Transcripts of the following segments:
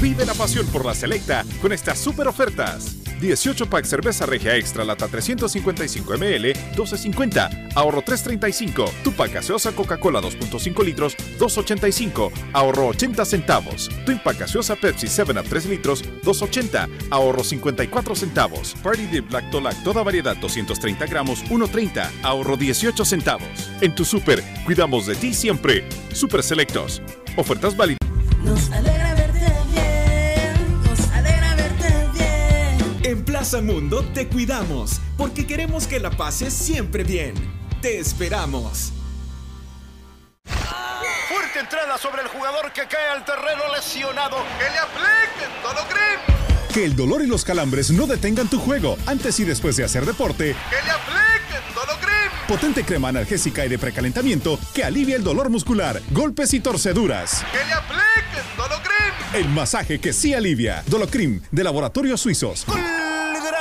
Vive la pasión por la selecta con estas super ofertas. 18 pack cerveza regia extra lata 355 ml, 12.50, ahorro 3.35. Tupac gaseosa Coca-Cola 2.5 litros, 2.85, ahorro 80 centavos. Twin Pack gaseosa Pepsi 7 a 3 litros, 2.80, ahorro 54 centavos. Party Dip Lactolac toda variedad 230 gramos, 1.30, ahorro 18 centavos. En tu super, cuidamos de ti siempre. Super Selectos. Ofertas válidas. Nos Plaza Mundo te cuidamos porque queremos que la pases siempre bien. Te esperamos. Fuerte entrada sobre el jugador que cae al terreno lesionado. Que le apliquen Dolocrim. Que el dolor y los calambres no detengan tu juego antes y después de hacer deporte. Que le apliquen Dolocrim. Potente crema analgésica y de precalentamiento que alivia el dolor muscular, golpes y torceduras. Que le apliquen Dolocrim. El masaje que sí alivia. Dolocrim de Laboratorios Suizos. Gol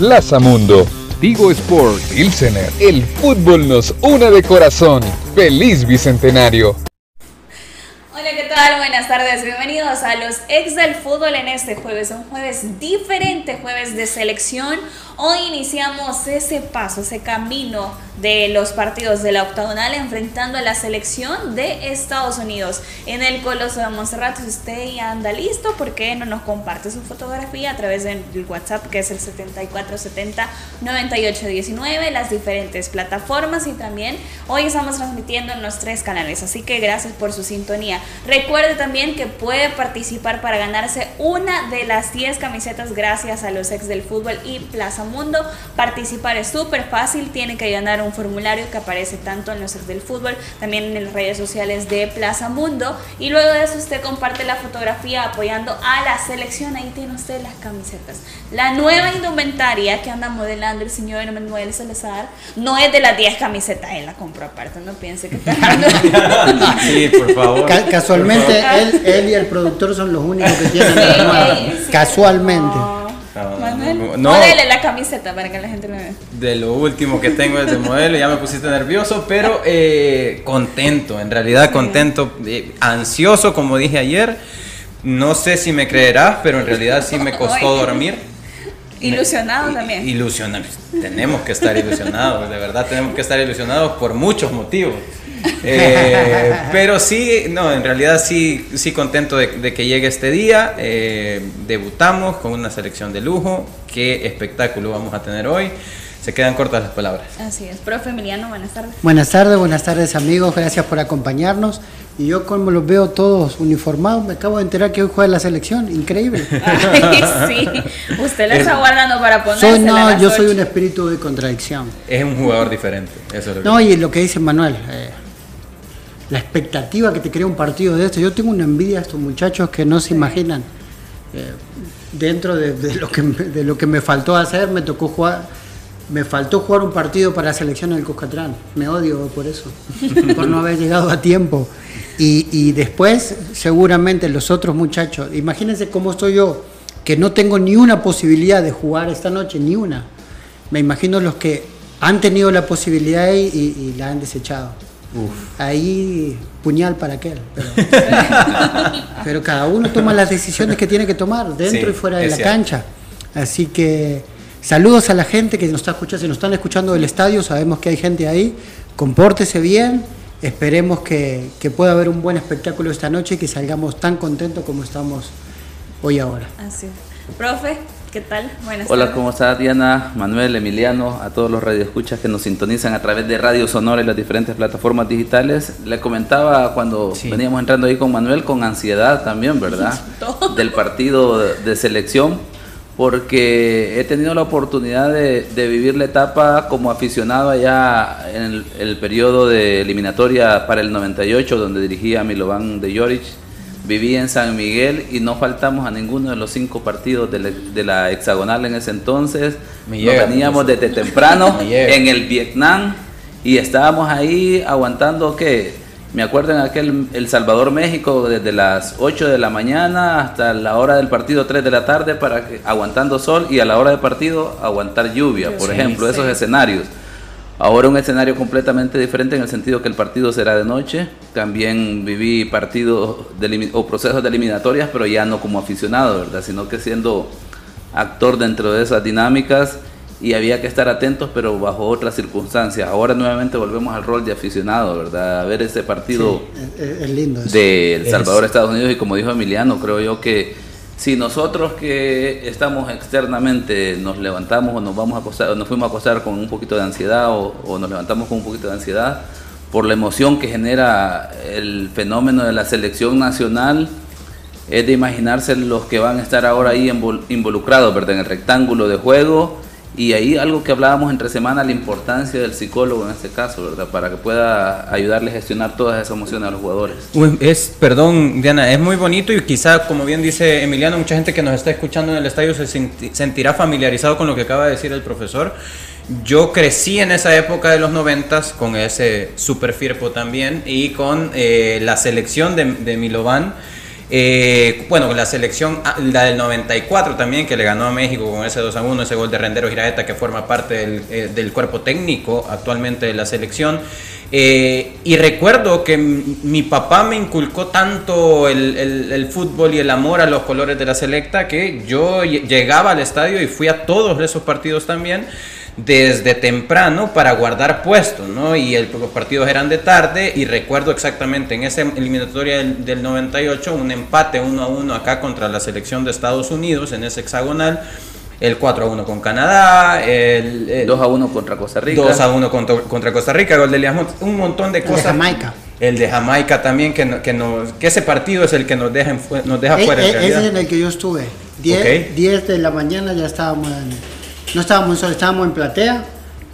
Lazamundo. Tigo Sport, Ilsener. El fútbol nos une de corazón. ¡Feliz Bicentenario! Hola, ¿qué tal? Buenas tardes, bienvenidos a los ex del fútbol en este jueves, un jueves diferente, jueves de selección. Hoy iniciamos ese paso, ese camino de los partidos de la octagonal enfrentando a la selección de Estados Unidos en el Coloso de Montserrat. Si usted ya anda listo, ¿por qué no nos comparte su fotografía a través del WhatsApp que es el 7470-9819, las diferentes plataformas y también hoy estamos transmitiendo en los tres canales, así que gracias por su sintonía. Recuerde también que puede participar para ganarse una de las 10 camisetas gracias a los ex del fútbol y Plaza Mundo. Participar es súper fácil, tiene que ganar un formulario que aparece tanto en los ex del fútbol, también en las redes sociales de Plaza Mundo y luego de eso usted comparte la fotografía apoyando a la selección, ahí tiene usted las camisetas. La nueva indumentaria que anda modelando el señor Manuel Salazar no es de las 10 camisetas, él la compró aparte, no piense que está Sí, por favor. Ca- casualmente, él, él y el productor son los únicos que tienen la nueva. sí. Casualmente. Manuel, No. modele la camiseta para que la gente lo vea. De lo último que tengo es de modelo, ya me pusiste nervioso, pero eh, contento, en realidad contento, eh, ansioso, como dije ayer. No sé si me creerás, pero en realidad sí me costó dormir. Ilusionado I- también. Ilusionados. Tenemos que estar ilusionados, de verdad tenemos que estar ilusionados por muchos motivos. Eh, pero sí, no, en realidad sí, sí contento de, de que llegue este día. Eh, debutamos con una selección de lujo. Qué espectáculo vamos a tener hoy. Se quedan cortas las palabras. Así es. Profe Emiliano, buenas tardes. Buenas tardes, buenas tardes amigos, gracias por acompañarnos. Y yo como los veo todos uniformados, me acabo de enterar que hoy juega la selección, increíble. Ay, sí. Usted la está guardando para ponerse Soy, no, yo soy un espíritu de contradicción. Es un jugador diferente. Eso es lo que No, y lo que dice Manuel, eh, la expectativa que te crea un partido de esto, yo tengo una envidia a estos muchachos que no se imaginan. Eh, dentro de, de lo que, me- de lo que me faltó hacer, me tocó jugar, me faltó jugar un partido para la selección del Cuscatlán. Me odio por eso, por no haber llegado a tiempo. Y, y después, seguramente los otros muchachos, imagínense cómo estoy yo, que no tengo ni una posibilidad de jugar esta noche, ni una. Me imagino los que han tenido la posibilidad y, y- y la han desechado. Ahí puñal para aquel. Pero, pero cada uno toma las decisiones que tiene que tomar, dentro Sí, y fuera de la cierto. cancha. Así que saludos a la gente que nos está escuchando, si nos están escuchando del estadio, sabemos que hay gente ahí, compórtese bien, esperemos que, que pueda haber un buen espectáculo esta noche y que salgamos tan contentos como estamos hoy ahora. Así es. Profe, ¿qué tal? Buenas Hola, tardes. ¿cómo estás Diana, Manuel, Emiliano, a todos los radioescuchas que nos sintonizan a través de Radio Sonora y las diferentes plataformas digitales? Le comentaba cuando veníamos entrando ahí con Manuel con ansiedad también, ¿verdad? Todo. Del partido de, de selección, porque he tenido la oportunidad de, de vivir la etapa como aficionado allá en el, el periodo de eliminatoria para el 98, donde dirigía a Milovan de Joric Viví en San Miguel y no faltamos a ninguno de los cinco partidos de la, de la hexagonal en ese entonces. Me Nos veníamos desde temprano en el Vietnam y estábamos ahí aguantando que me acuerdo en aquel El Salvador México desde las 8 de la mañana hasta la hora del partido 3 de la tarde para que, aguantando sol y a la hora del partido aguantar lluvia, por Sí, ejemplo, sí. esos escenarios. Ahora un escenario completamente diferente en el sentido que el partido será de noche. También viví partidos de o procesos de eliminatorias, pero ya no como aficionado, ¿verdad? Sino que siendo actor dentro de esas dinámicas y había que estar atentos, pero bajo otras circunstancias. Ahora nuevamente volvemos al rol de aficionado, ¿verdad? A ver ese partido Es, es- es lindo eso. de El Es- Salvador, Estados Unidos, y como dijo Emiliano, creo yo que si nosotros que estamos externamente nos levantamos o nos vamos a acostar, o nos fuimos a acostar con un poquito de ansiedad o, nos levantamos con un poquito de ansiedad por la emoción que genera el fenómeno de la selección nacional, es de imaginarse los que van a estar ahora ahí invol- involucrados, ¿verdad? En el rectángulo de juego. Y ahí algo que hablábamos entre semana, la importancia del psicólogo en este caso, ¿verdad? Para que pueda ayudarle a gestionar todas esas emociones a los jugadores. Es, perdón, Diana, es muy bonito y quizá, como bien dice Emiliano, mucha gente que nos está escuchando en el estadio se senti- sentirá familiarizado con lo que acaba de decir el profesor. Yo crecí en esa época de los noventas con ese super Firpo también y con eh, la selección de, de Milovan. Eh, bueno, la selección, ah, la del 94 también, que le ganó a México con ese 2 a 1, ese gol de Rendero Giraeta, que forma parte del, eh, del cuerpo técnico actualmente de la selección. Eh, y recuerdo que mi papá me inculcó tanto el, el- el fútbol y el amor a los colores de la selecta que yo lle- llegaba al estadio y fui a todos esos partidos también desde temprano para guardar puestos, ¿no? Y el- los partidos eran de tarde y recuerdo exactamente en esa eliminatoria del, del 98 un empate 1 a 1 acá contra la selección de Estados Unidos en ese hexagonal, el 4 a 1 con Canadá, el, el 2 a 1 contra Costa Rica. 2 a 1 contra, contra Costa Rica, gol de Elias Montes, un montón de El de cosas. Jamaica. El de Jamaica también, que, no- que, nos, que ese partido es el que nos deja, en nos deja E- fuera en e- ese realidad. es en el que yo estuve. 10 Ok. 10 de la mañana ya estábamos en- no estábamos en sol, estábamos en platea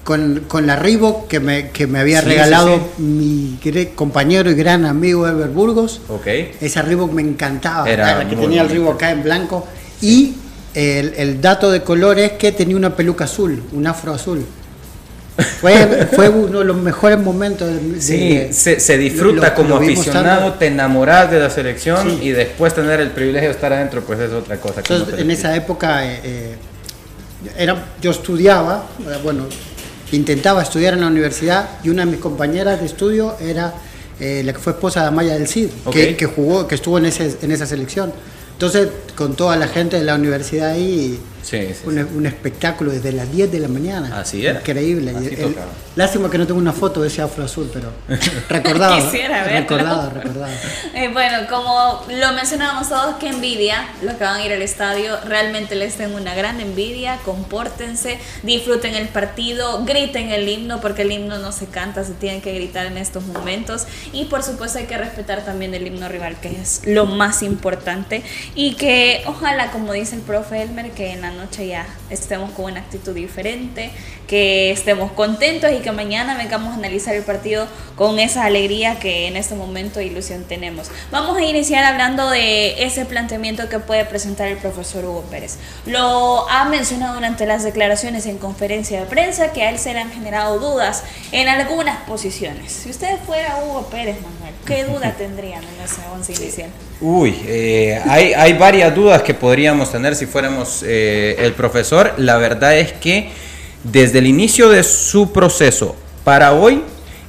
con, con la Reebok que me, que me había Sí, regalado sí, mi compañero y gran amigo Ever Burgos. Ok. Esa Reebok me encantaba, Era la que tenía el. Reebok acá en blanco. Y el, el dato de color es que tenía una peluca azul, un afro azul. Fue, fue uno de los mejores momentos de, de- Sí, se, se disfruta lo- como lo aficionado, tanto. te enamoras de la selección Sí. y después tener el privilegio de estar adentro, pues es otra cosa. no Entonces, en esa época, eh, eh, era, yo estudiaba, eh, bueno, intentaba estudiar en la universidad y una de mis compañeras de estudio era eh, la que fue esposa de Amaya del Cid, que, que jugó, que estuvo en, ese, en esa selección. Entonces, con toda la gente de la universidad ahí, Sí, sí, un, un espectáculo desde las 10 de la mañana. Así era. Increíble. Así El- tocaba. lástima que no tengo una foto de ese afro azul, pero recordaba. Quisiera verlo. recordaba, recordaba. Eh, bueno, como lo mencionábamos todos, qué envidia los que van a ir al estadio. Realmente les tengo una gran envidia. Compórtense, disfruten el partido, griten el himno, porque el himno no se canta, se tiene que gritar en estos momentos. Y por supuesto, hay que respetar también el himno rival, que es lo más importante. Y que ojalá, como dice el profe Elmer, que en la noche ya estemos con una actitud diferente, que estemos contentos y que mañana vengamos a analizar el partido con esa alegría que en este momento e ilusión tenemos. Vamos a iniciar hablando de ese planteamiento que puede presentar el profesor Hugo Pérez. Lo ha mencionado durante las declaraciones en conferencia de prensa que a él se le han generado dudas en algunas posiciones. Si usted fuera Hugo Pérez, Manuel, ¿qué duda tendrían en ese once inicial? Uy, eh, hay, hay varias dudas que podríamos tener si fuéramos eh, el profesor. La verdad es que desde el inicio de su proceso para hoy,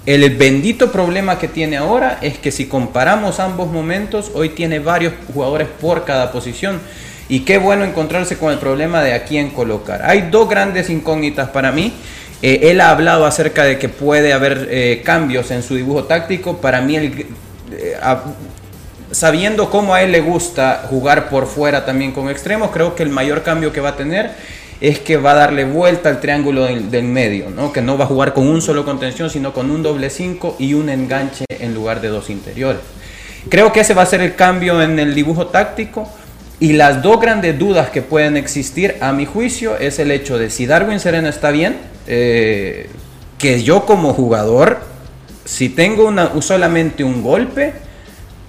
el bendito problema que tiene ahora es que si comparamos ambos momentos, hoy tiene varios jugadores por cada posición. Y qué bueno encontrarse con el problema de a quién colocar. Hay dos grandes incógnitas para mí. Eh, él ha hablado acerca de que puede haber cambios en su dibujo táctico. Para mí, el, sabiendo cómo a él le gusta jugar por fuera también con extremos, creo que el mayor cambio que va a tener es que va a darle vuelta al triángulo del, medio, ¿no? que no va a jugar con un solo contención, sino con un doble 5 y un enganche en lugar de dos interiores. Creo que ese va a ser el cambio en el dibujo táctico. Y las dos grandes dudas que pueden existir, a mi juicio, es el hecho de si Darwin Serena está bien, eh, que yo como jugador, si tengo solamente un golpe,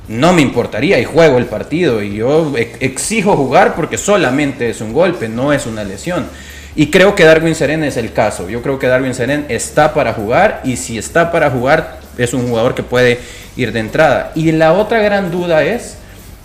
no me importaría y juego el partido y yo ex- exijo jugar porque solamente es un golpe, no es una lesión. Y creo que Darwin Seren es el caso. Yo creo que Darwin Seren está para jugar y si está para jugar es un jugador que puede ir de entrada. Y la otra gran duda es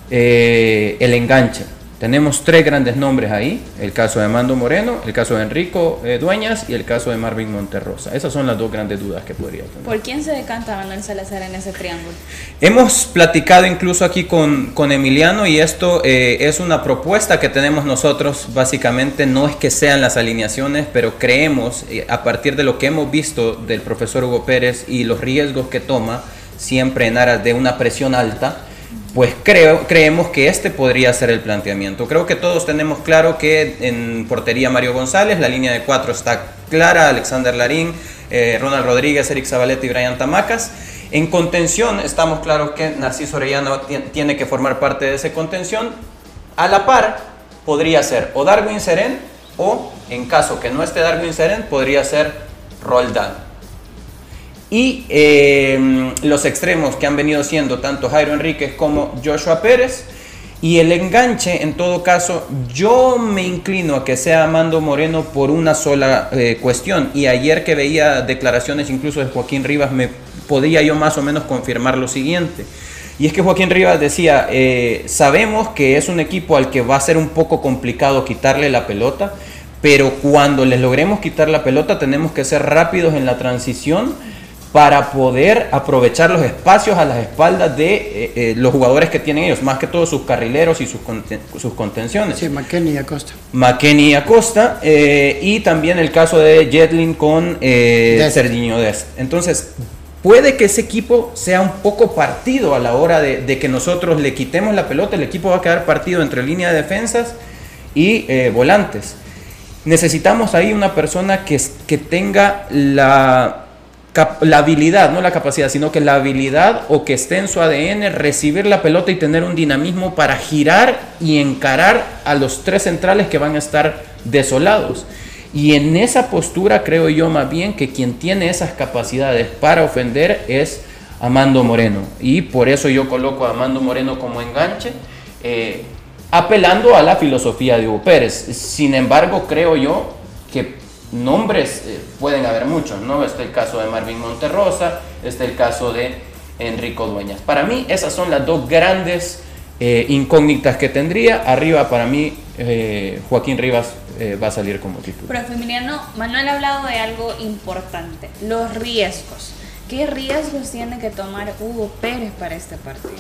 eh, el enganche. Tenemos tres grandes nombres ahí, el caso de Mando Moreno, el caso de Enrico eh, Dueñas y el caso de Marvin Monterrosa. Esas son las dos grandes dudas que podría tener. ¿Por quién se decanta Manuel Salazar en ese triángulo? Hemos platicado incluso aquí con, con Emiliano y esto eh, es una propuesta que tenemos nosotros, básicamente no es que sean las alineaciones, pero creemos, eh, a partir de lo que hemos visto del profesor Hugo Pérez y los riesgos que toma, siempre en aras de una presión alta, pues creemos que este podría ser el planteamiento. Creo que todos tenemos claro que en portería Mario González, la línea de cuatro está clara, Alexander Larín, eh, Ronald Rodríguez, Eric Zabaleta y Brian Tamacas. En contención estamos claros que Narciso Orellano ti- tiene que formar parte de esa contención. A la par podría ser o Darwin Seren o, en caso que no esté Darwin Seren, podría ser Roldán. Y eh, los extremos que han venido siendo tanto Jairo Enríquez como Joshua Pérez. Y el enganche, en todo caso, yo me inclino a que sea Amando Moreno por una sola eh, cuestión. Y ayer que veía declaraciones incluso de Joaquín Rivas, me podía yo más o menos confirmar lo siguiente. Y es que Joaquín Rivas decía, eh, sabemos que es un equipo al que va a ser un poco complicado quitarle la pelota, pero cuando les logremos quitar la pelota tenemos que ser rápidos en la transición para poder aprovechar los espacios a las espaldas de eh, eh, los jugadores que tienen ellos, más que todo sus carrileros y sus, conten- sus contenciones. Sí, McKenny y Acosta. McKenny y Acosta, eh, y también el caso de Jetlin con. Serginho Dest. Entonces, puede que ese equipo sea un poco partido a la hora de, de que nosotros le quitemos la pelota, el equipo va a quedar partido entre línea de defensas y volantes. Necesitamos ahí una persona que, que tenga la, la habilidad, no la capacidad, sino que la habilidad o que esté en su ADN recibir la pelota y tener un dinamismo para girar y encarar a los tres centrales que van a estar desolados. Y en esa postura creo yo más bien que quien tiene esas capacidades para ofender es Amando Moreno. Y por eso yo coloco a Amando Moreno como enganche. eh, apelando a la filosofía de Hugo Pérez. Sin embargo, creo yo que nombres eh, pueden haber muchos, ¿no? Está el caso de Marvin Monterrosa, está el caso de Enrico Dueñas. Para mí, esas son las dos grandes eh, incógnitas que tendría. Arriba, para mí, eh, Joaquín Rivas eh, va a salir como titular. Profe Emiliano, Manuel ha hablado de algo importante, los riesgos. ¿Qué riesgos tiene que tomar Hugo Pérez para este partido?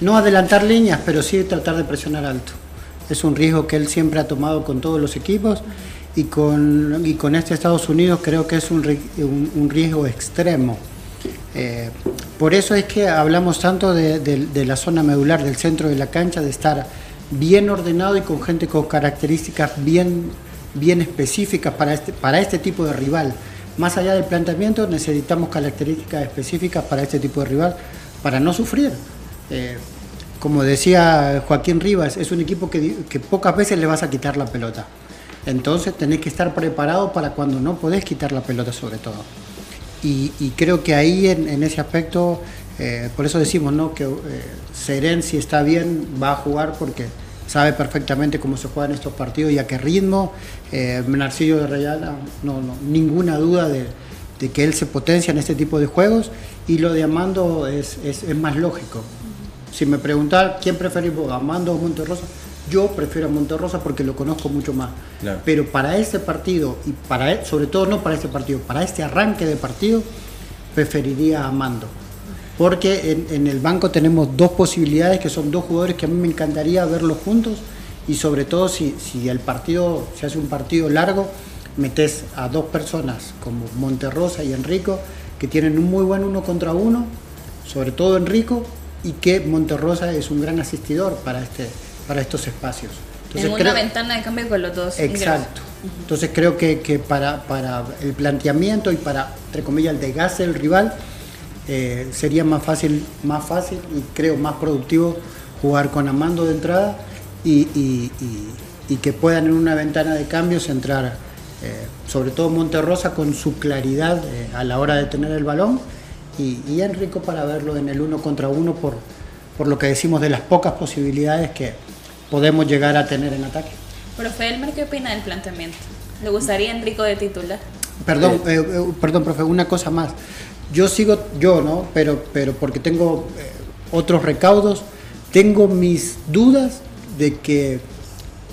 No adelantar líneas, pero sí tratar de presionar alto. Es un riesgo que él siempre ha tomado con todos los equipos y con, y con este Estados Unidos creo que es un, un- riesgo extremo. Eh, por eso es que hablamos tanto de la zona medular, del centro de la cancha, de estar bien ordenado y con gente con características bien, bien específicas para este, para este tipo de rival. Más allá del planteamiento, necesitamos características específicas para este tipo de rival, para no sufrir. Eh, como decía Joaquín Rivas, es un equipo que, pocas veces le vas a quitar la pelota. Entonces tenés que estar preparado para cuando no podés quitar la pelota sobre todo. Y, creo que ahí en, en ese aspecto, eh, por eso decimos ¿no? que eh, Seren si está bien va a jugar porque sabe perfectamente cómo se juegan estos partidos y a qué ritmo. Eh, Narciso de Rayala, no, ninguna duda de, que él se potencia en este tipo de juegos y lo de Amando es, es más lógico. Si me preguntar quién preferís vos, Amando o Monterrosa, yo prefiero a Monterrosa porque lo conozco mucho más. Claro. Pero para este partido, y para e- sobre todo no para este partido, para este arranque de partido, preferiría a Mando. Porque en, en el banco tenemos dos posibilidades que son dos jugadores que a mí me encantaría verlos juntos y sobre todo si, si el partido se hace un partido largo, metes a dos personas como Monterrosa y Enrico que tienen un muy buen uno contra uno, sobre todo Enrico, y que Monterrosa es un gran asistidor para, este, para estos espacios. en una creo- ventana de cambio con los dos. Exacto. Entonces creo que, que para, para el planteamiento y para, entre comillas, el desgaste del rival, eh, sería más fácil, más fácil y creo más productivo jugar con Amando de entrada y, y- y- y que puedan en una ventana de cambios entrar, eh, sobre todo Monterrosa con su claridad eh, a la hora de tener el balón y, y Enrico para verlo en el uno contra uno por, por lo que decimos de las pocas posibilidades que podemos llegar a tener en ataque. Profe Elmer, ¿qué opina del planteamiento? ¿Le gustaría Enrico de titular? Perdón, eh, eh, perdón, profe, una cosa más. Yo sigo, yo, ¿no? Pero, pero porque tengo eh, otros recaudos, tengo mis dudas de que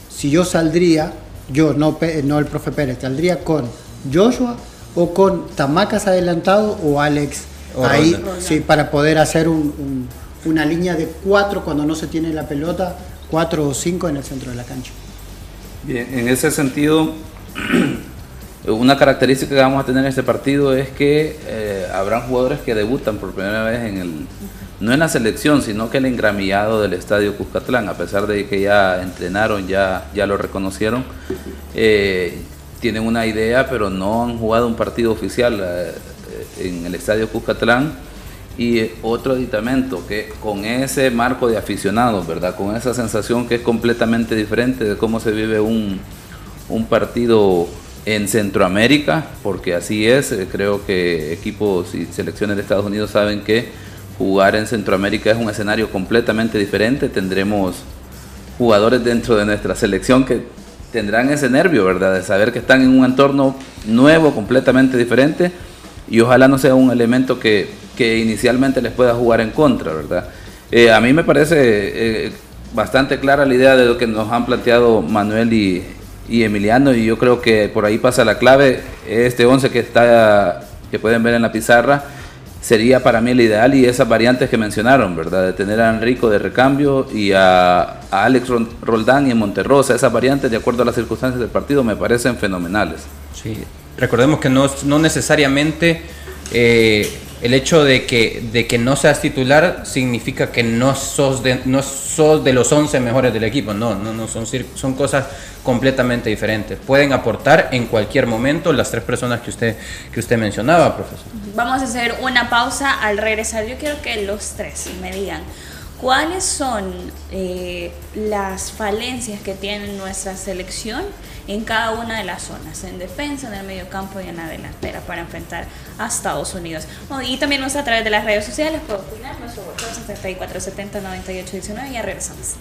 si yo saldría, yo, no, no el profe Pérez, saldría con Joshua o con Tamacas adelantado o Alex ahí, sí, para poder hacer un- un- una línea de cuatro cuando no se tiene la pelota, cuatro o cinco en el centro de la cancha. Bien, en ese sentido, una característica que vamos a tener en este partido es que eh, habrán jugadores que debutan por primera vez en el, no en la selección, sino que el engramillado del estadio Cuscatlán, a pesar de que ya entrenaron, ya, ya lo reconocieron, eh, tienen una idea, pero no han jugado un partido oficial eh, en el estadio Cuscatlán. Y otro aditamento que con ese marco de aficionados, ¿verdad? Con esa sensación que es completamente diferente de cómo se vive un, un partido en Centroamérica, porque así es, eh, creo que equipos y selecciones de Estados Unidos saben que jugar en Centroamérica es un escenario completamente diferente, tendremos jugadores dentro de nuestra selección que tendrán ese nervio, ¿verdad? De saber que están en un entorno nuevo, completamente diferente, y ojalá no sea un elemento que, que inicialmente les pueda jugar en contra, ¿verdad? Eh, a mí me parece eh, bastante clara la idea de lo que nos han planteado Manuel y, y Emiliano, y yo creo que por ahí pasa la clave, este 11 que está que pueden ver en la pizarra, sería para mí el ideal y esas variantes que mencionaron, ¿verdad? De tener a Enrico de recambio y a, a Alex Roldán y en Monterrosa, esas variantes de acuerdo a las circunstancias del partido me parecen fenomenales. Sí, recordemos que no, no necesariamente eh, el hecho de que, de que no seas titular significa que no sos de, no sos de los 11 mejores del equipo. No, no, no son, son cosas completamente diferentes. Pueden aportar en cualquier momento las tres personas que usted, que usted mencionaba, profesor. Vamos a hacer una pausa al regresar. Yo quiero que los tres me digan cuáles son eh, las falencias que tiene nuestra selección en cada una de las zonas, en defensa, en el medio campo y en la delantera para enfrentar a Estados Unidos. Oh, y también nos a través de las redes sociales puede opinar nuestro WhatsApp 7470 9819 y ya regresamos.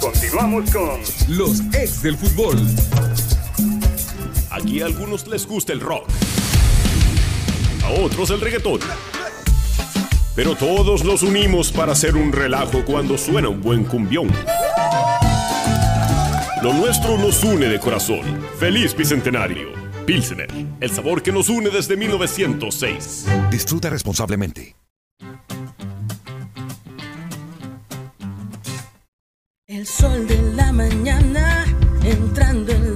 Continuamos con Los ex del fútbol. Aquí a algunos les gusta el rock, a otros el reggaetón. Pero todos nos unimos para hacer un relajo cuando suena un buen cumbión. Lo nuestro nos une de corazón. Feliz Bicentenario. Pilsener, el sabor que nos une desde 1906. Disfruta responsablemente. El sol de la mañana entrando en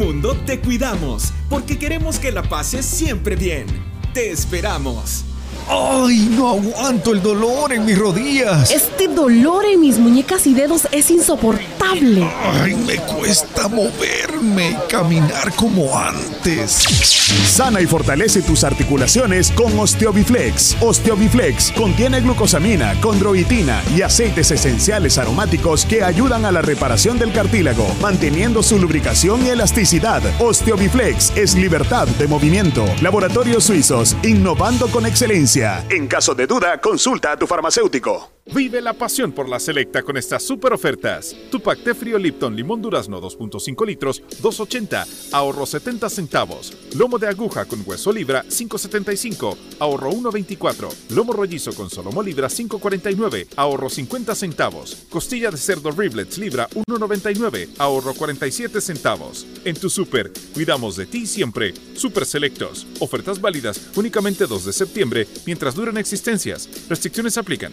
Mundo te cuidamos porque queremos que la pases siempre bien. Te esperamos. ¡Ay, no aguanto el dolor en mis rodillas! Este dolor en mis muñecas y dedos es insoportable. ¡Ay, me cuesta moverme y caminar como antes! Sana y fortalece tus articulaciones con Osteobiflex. Osteobiflex contiene glucosamina, condroitina y aceites esenciales aromáticos que ayudan a la reparación del cartílago, manteniendo su lubricación y elasticidad. Osteobiflex es libertad de movimiento. Laboratorios Suizos, innovando con excelencia. En caso de duda, consulta a tu farmacéutico. Vive la pasión por la selecta con estas super ofertas. Tu pack de frío Lipton Limón Durazno 2.5 litros, 2.80, ahorro 70 centavos. Lomo de aguja con hueso libra, 5.75, ahorro 1.24. Lomo rollizo con solomo libra, 5.49, ahorro 50 centavos. Costilla de cerdo riblets libra, 1.99, ahorro 47 centavos. En tu super, cuidamos de ti siempre. Super selectos. Ofertas válidas únicamente 2 de septiembre mientras duran existencias. Restricciones aplican.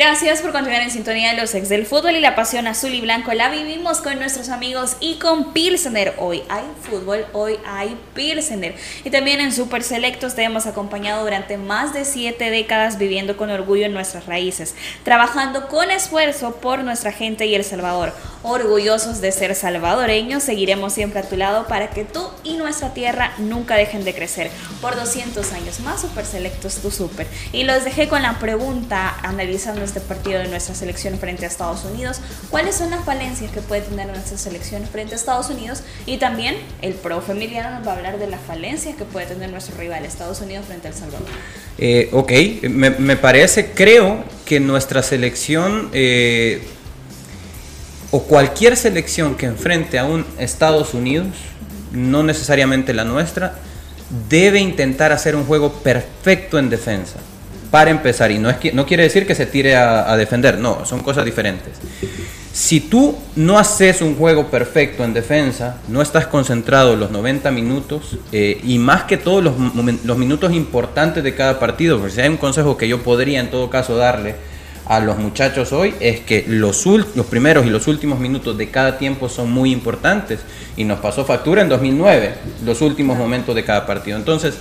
Gracias por continuar en sintonía de los ex del fútbol y la pasión azul y blanco la vivimos con nuestros amigos y con Pilsener. Hoy hay fútbol, hoy hay Pilsener. Y también en Super Selectos te hemos acompañado durante más de siete décadas viviendo con orgullo en nuestras raíces, trabajando con esfuerzo por nuestra gente y El Salvador. Orgullosos de ser salvadoreños, seguiremos siempre a tu lado para que tú y nuestra tierra nunca dejen de crecer. Por 200 años más, Super Selectos, tu super. Y los dejé con la pregunta, analizando este partido de nuestra selección frente a Estados Unidos, ¿cuáles son las falencias que puede tener nuestra selección frente a Estados Unidos? Y también el profe Emiliano nos va a hablar de las falencias que puede tener nuestro rival Estados Unidos frente a El Salvador. Eh, ok, me, me parece, creo que nuestra selección... Eh, o cualquier selección que enfrente a un Estados Unidos, no necesariamente la nuestra, debe intentar hacer un juego perfecto en defensa. Para empezar, y no, es que, no quiere decir que se tire a, defender, no, son cosas diferentes. Si tú no haces un juego perfecto en defensa, no estás concentrado los 90 minutos eh, y más que todos los, los minutos importantes de cada partido, porque si hay un consejo que yo podría en todo caso darle a los muchachos hoy es que los, los primeros y los últimos minutos de cada tiempo son muy importantes y nos pasó factura en 2009, los últimos momentos de cada partido. Entonces,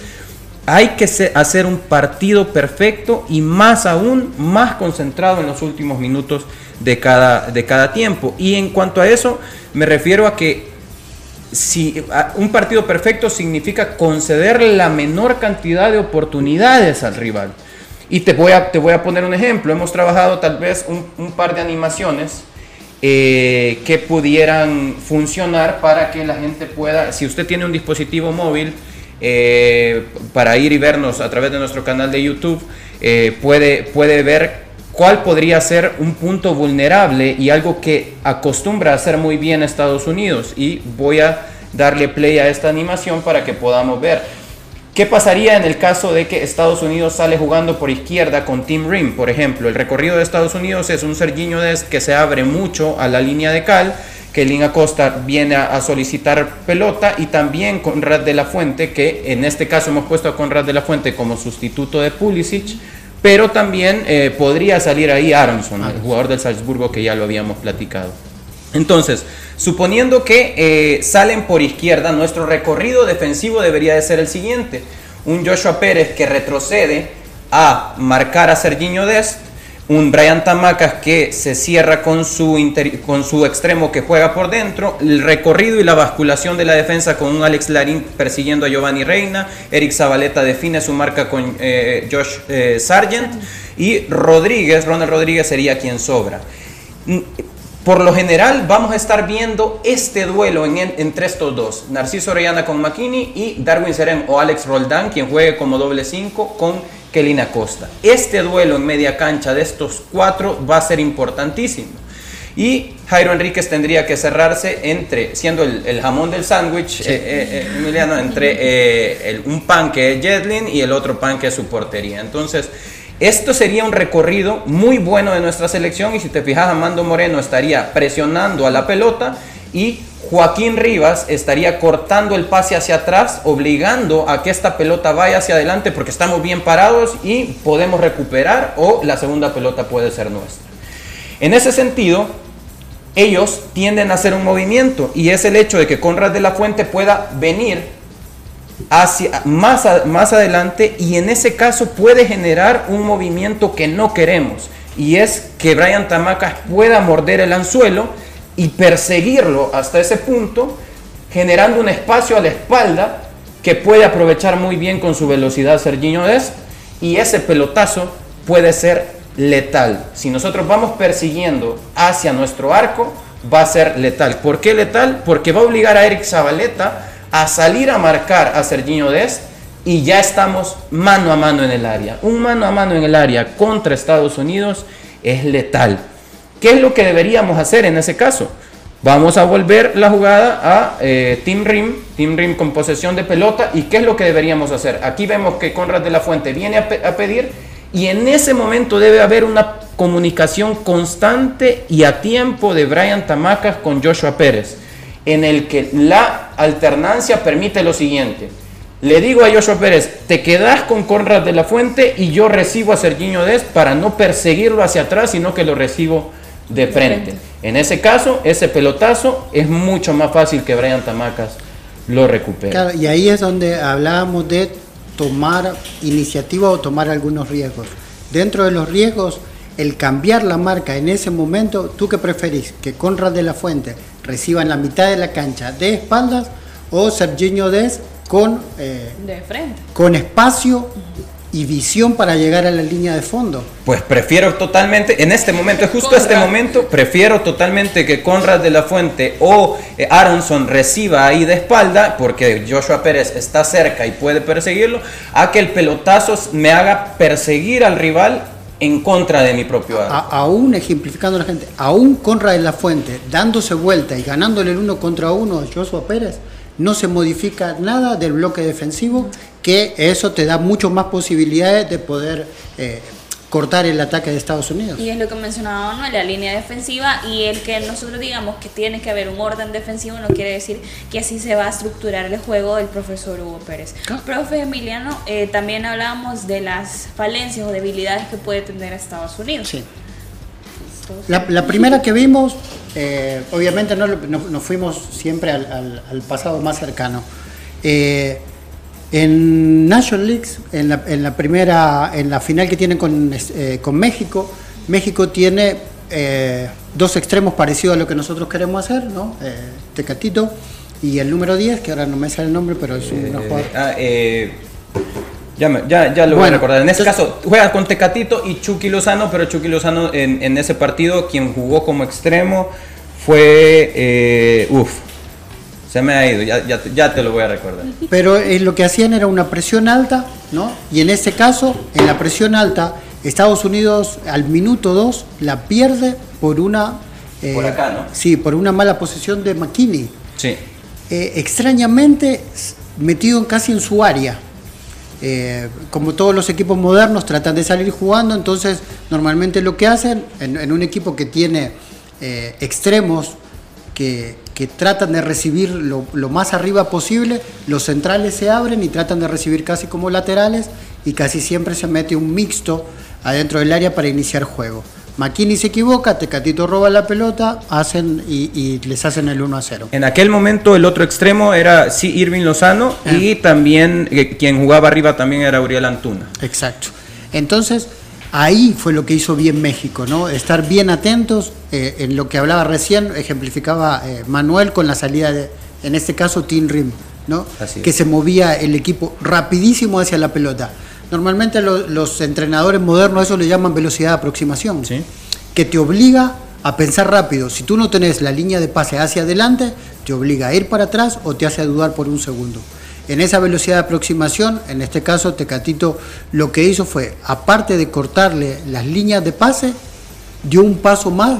hay que hacer un partido perfecto y más aún, más concentrado en los últimos minutos de cada, de cada tiempo. Y en cuanto a eso, me refiero a que si un partido perfecto significa conceder la menor cantidad de oportunidades al rival. Y te voy a, te voy a poner un ejemplo. Hemos trabajado tal vez un, un par de animaciones eh, que pudieran funcionar para que la gente pueda, si usted tiene un dispositivo móvil, eh, para ir y vernos a través de nuestro canal de YouTube, eh, puede, puede ver cuál podría ser un punto vulnerable y algo que acostumbra hacer muy bien Estados Unidos. Y voy a darle play a esta animación para que podamos ver. ¿Qué pasaría en el caso de que Estados Unidos sale jugando por izquierda con Tim Rim, por ejemplo? El recorrido de Estados Unidos es un Serginho Dest que se abre mucho a la línea de cal, que Lin Acosta viene a, a solicitar pelota y también Conrad de la Fuente, que en este caso hemos puesto a Conrad de la Fuente como sustituto de Pulisic, pero también eh, podría salir ahí Aronson, el jugador del Salzburgo que ya lo habíamos platicado. Entonces, suponiendo que eh, salen por izquierda, nuestro recorrido defensivo debería de ser el siguiente. Un Joshua Pérez que retrocede a marcar a Serginho Dest, un Brian Tamacas que se cierra con su, con su extremo que juega por dentro, el recorrido y la basculación de la defensa con un Alex Larín persiguiendo a Giovanni Reina, Eric Zabaleta define su marca con eh, Josh eh, Sargent y Rodríguez, Ronald Rodríguez sería quien sobra. Mm, Por lo general vamos a estar viendo este duelo en- en- entre estos dos, Narciso Orellana con McKinney y Darwin Serem o Alex Roldán, quien juegue como doble 5 con Kelina Costa. Este duelo en media cancha de estos cuatro va a ser importantísimo. Y Jairo Enríquez tendría que cerrarse entre, siendo el, el jamón del sándwich, eh, eh, eh, Emiliano, entre eh, el- un pan que es Jetlin y el otro pan que es su portería. Entonces, esto sería un recorrido muy bueno de nuestra selección y si te fijas, Amando Moreno estaría presionando a la pelota y Joaquín Rivas estaría cortando el pase hacia atrás, obligando a que esta pelota vaya hacia adelante porque estamos bien parados y podemos recuperar o la segunda pelota puede ser nuestra. En ese sentido, ellos tienden a hacer un movimiento y es el hecho de que Conrad de la Fuente pueda venir hacia más, más adelante y en ese caso puede generar un movimiento que no queremos y es que Brian Tamacas pueda morder el anzuelo y perseguirlo hasta ese punto generando un espacio a la espalda que puede aprovechar muy bien con su velocidad Serginho Dest y ese pelotazo puede ser letal. Si nosotros vamos persiguiendo hacia nuestro arco, va a ser letal. ¿Por qué letal? Porque va a obligar a Eric Zabaleta a salir a marcar a Serginho Dest y ya estamos mano a mano en el área. Un mano a mano en el área contra Estados Unidos es letal. ¿Qué es lo que deberíamos hacer en ese caso? Vamos a volver la jugada a eh, Team Rim, Team Rim con posesión de pelota. ¿Y qué es lo que deberíamos hacer? Aquí vemos que Conrad de la Fuente viene a, pe- a pedir y en ese momento debe haber una comunicación constante y a tiempo de Brian Tamacas con Joshua Pérez, en el que la alternancia permite lo siguiente. Le digo a Joshua Pérez, te quedas con Conrad de la Fuente y yo recibo a Serginho Des para no perseguirlo hacia atrás, sino que lo recibo de frente. En ese caso, ese pelotazo es mucho más fácil que Brian Tamacas lo recupere. Claro, y ahí es donde hablábamos de tomar iniciativa o tomar algunos riesgos. Dentro de los riesgos, el cambiar la marca en ese momento, ¿tú qué preferís? ¿Que Conrad de la Fuente reciba en la mitad de la cancha de espaldas o Serginho Des con, eh, De frente. con espacio y visión para llegar a la línea de fondo? Pues prefiero totalmente, en este momento, justo este momento, prefiero totalmente que Conrad de la Fuente o eh, Aronson reciba ahí de espalda, porque Joshua Pérez está cerca y puede perseguirlo, a que el pelotazo me haga perseguir al rival en contra de mi propio arco. A- aún ejemplificando a la gente, aún Conrad de la Fuente dándose vuelta y ganándole el uno contra uno a Joshua Pérez, no se modifica nada del bloque defensivo, que eso te da mucho más posibilidades de poder eh, cortar el ataque de Estados Unidos. Y es lo que mencionaba Manuel, la línea defensiva y el que nosotros digamos que tiene que haber un orden defensivo no quiere decir que así se va a estructurar el juego del profesor Hugo Pérez. Profe Emiliano, eh, también hablábamos de las falencias o debilidades que puede tener Estados Unidos. Sí. La, la primera que vimos, eh, obviamente no, no- nos fuimos siempre al, al- al pasado más cercano. Eh, en National Leagues, en la, en la primera, en la final que tienen con, eh, con México, México tiene eh, dos extremos parecidos a lo que nosotros queremos hacer, ¿no? Eh, Tecatito y el número 10, que ahora no me sale el nombre, pero es un Eh, jugador. ah, ya, me- ya, ya lo voy a recordar. En este caso, juega con Tecatito y Chucky Lozano, pero Chucky Lozano en, en ese partido, quien jugó como extremo fue. Eh, uf, se me ha ido, ya, ya, te- ya te lo voy a recordar. Pero eh, lo que hacían era una presión alta, ¿no? Y en este caso, en la presión alta, Estados Unidos al minuto 2 la pierde por una... eh, Por acá, ¿no? Sí, por una mala posición de McKinney. Sí. Eh, extrañamente metido casi en su área. Eh, como todos los equipos modernos tratan de salir jugando, entonces normalmente lo que hacen en, un equipo que tiene eh, extremos que, tratan de recibir lo más arriba posible, los centrales se abren y tratan de recibir casi como laterales y casi siempre se mete un mixto adentro del área para iniciar juego. McKinney se equivoca, Tecatito roba la pelota, hacen y, y les hacen el 1 a 0. En aquel momento el otro extremo era sí Irving Lozano y también eh, quien jugaba arriba también era Uriel Antuna. Exacto. Entonces, ahí fue lo que hizo bien México, ¿no? Estar bien atentos eh, en lo que hablaba recién, ejemplificaba eh, Manuel con la salida de, en este caso, Team Rim, ¿no? Así es. Que se movía el equipo rapidísimo hacia la pelota. Normalmente lo- los entrenadores modernos eso le llaman velocidad de aproximación, que te obliga a pensar rápido. Si tú no tenés la línea de pase hacia adelante, te obliga a ir para atrás o te hace dudar por un segundo. En esa velocidad de aproximación, en este caso Tecatito lo que hizo fue, aparte de cortarle las líneas de pase, dio un paso más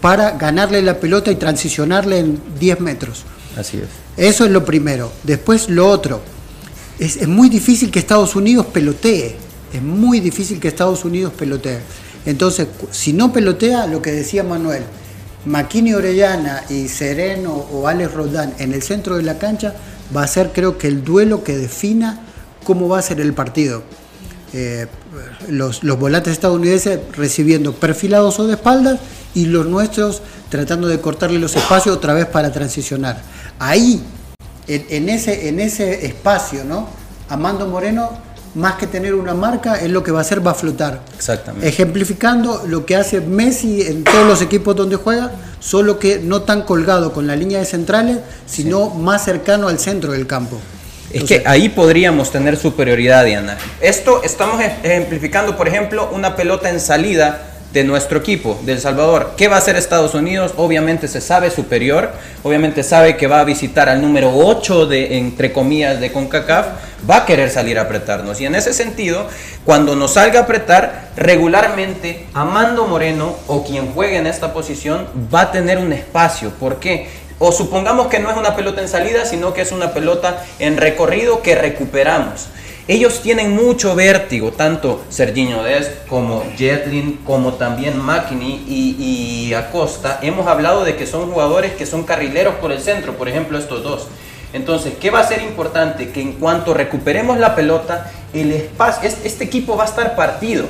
para ganarle la pelota y transicionarle en 10 metros. Así es. Eso es lo primero. Después lo otro. Es, muy difícil que Estados Unidos pelotee. Es muy difícil que Estados Unidos pelotee. Entonces, si no pelotea, lo que decía Manuel, Maquini Orellana y Sereno o Alex Rodán en el centro de la cancha va a ser creo que el duelo que defina cómo va a ser el partido. Eh, los, los volantes estadounidenses recibiendo perfilados o de espaldas y los nuestros tratando de cortarle los espacios otra vez para transicionar. Ahí, en, en ese, en ese espacio, ¿no? Amando Moreno, más que tener una marca, es lo que va a hacer, va a flotar. Exactamente. Ejemplificando lo que hace Messi en todos los equipos donde juega, solo que no tan colgado con la línea de centrales, sino más cercano al centro del campo. Es que ahí podríamos tener superioridad, Diana. Esto estamos ej- ejemplificando, por ejemplo, una pelota en salida de nuestro equipo, de El Salvador. ¿Qué va a hacer Estados Unidos? Obviamente se sabe superior, obviamente sabe que va a visitar al número 8 de, entre comillas, de CONCACAF, va a querer salir a apretarnos. Y en ese sentido, cuando nos salga a apretar, regularmente Amando Moreno o quien juegue en esta posición va a tener un espacio. ¿Por qué? O supongamos que no es una pelota en salida, sino que es una pelota en recorrido que recuperamos. Ellos tienen mucho vértigo, tanto Serginho Dest como Jetlin, como también McKinney y, y Acosta. Hemos hablado de que son jugadores que son carrileros por el centro, por ejemplo estos dos. Entonces, ¿qué va a ser importante? Que en cuanto recuperemos la pelota, el espacio, es- este equipo va a estar partido.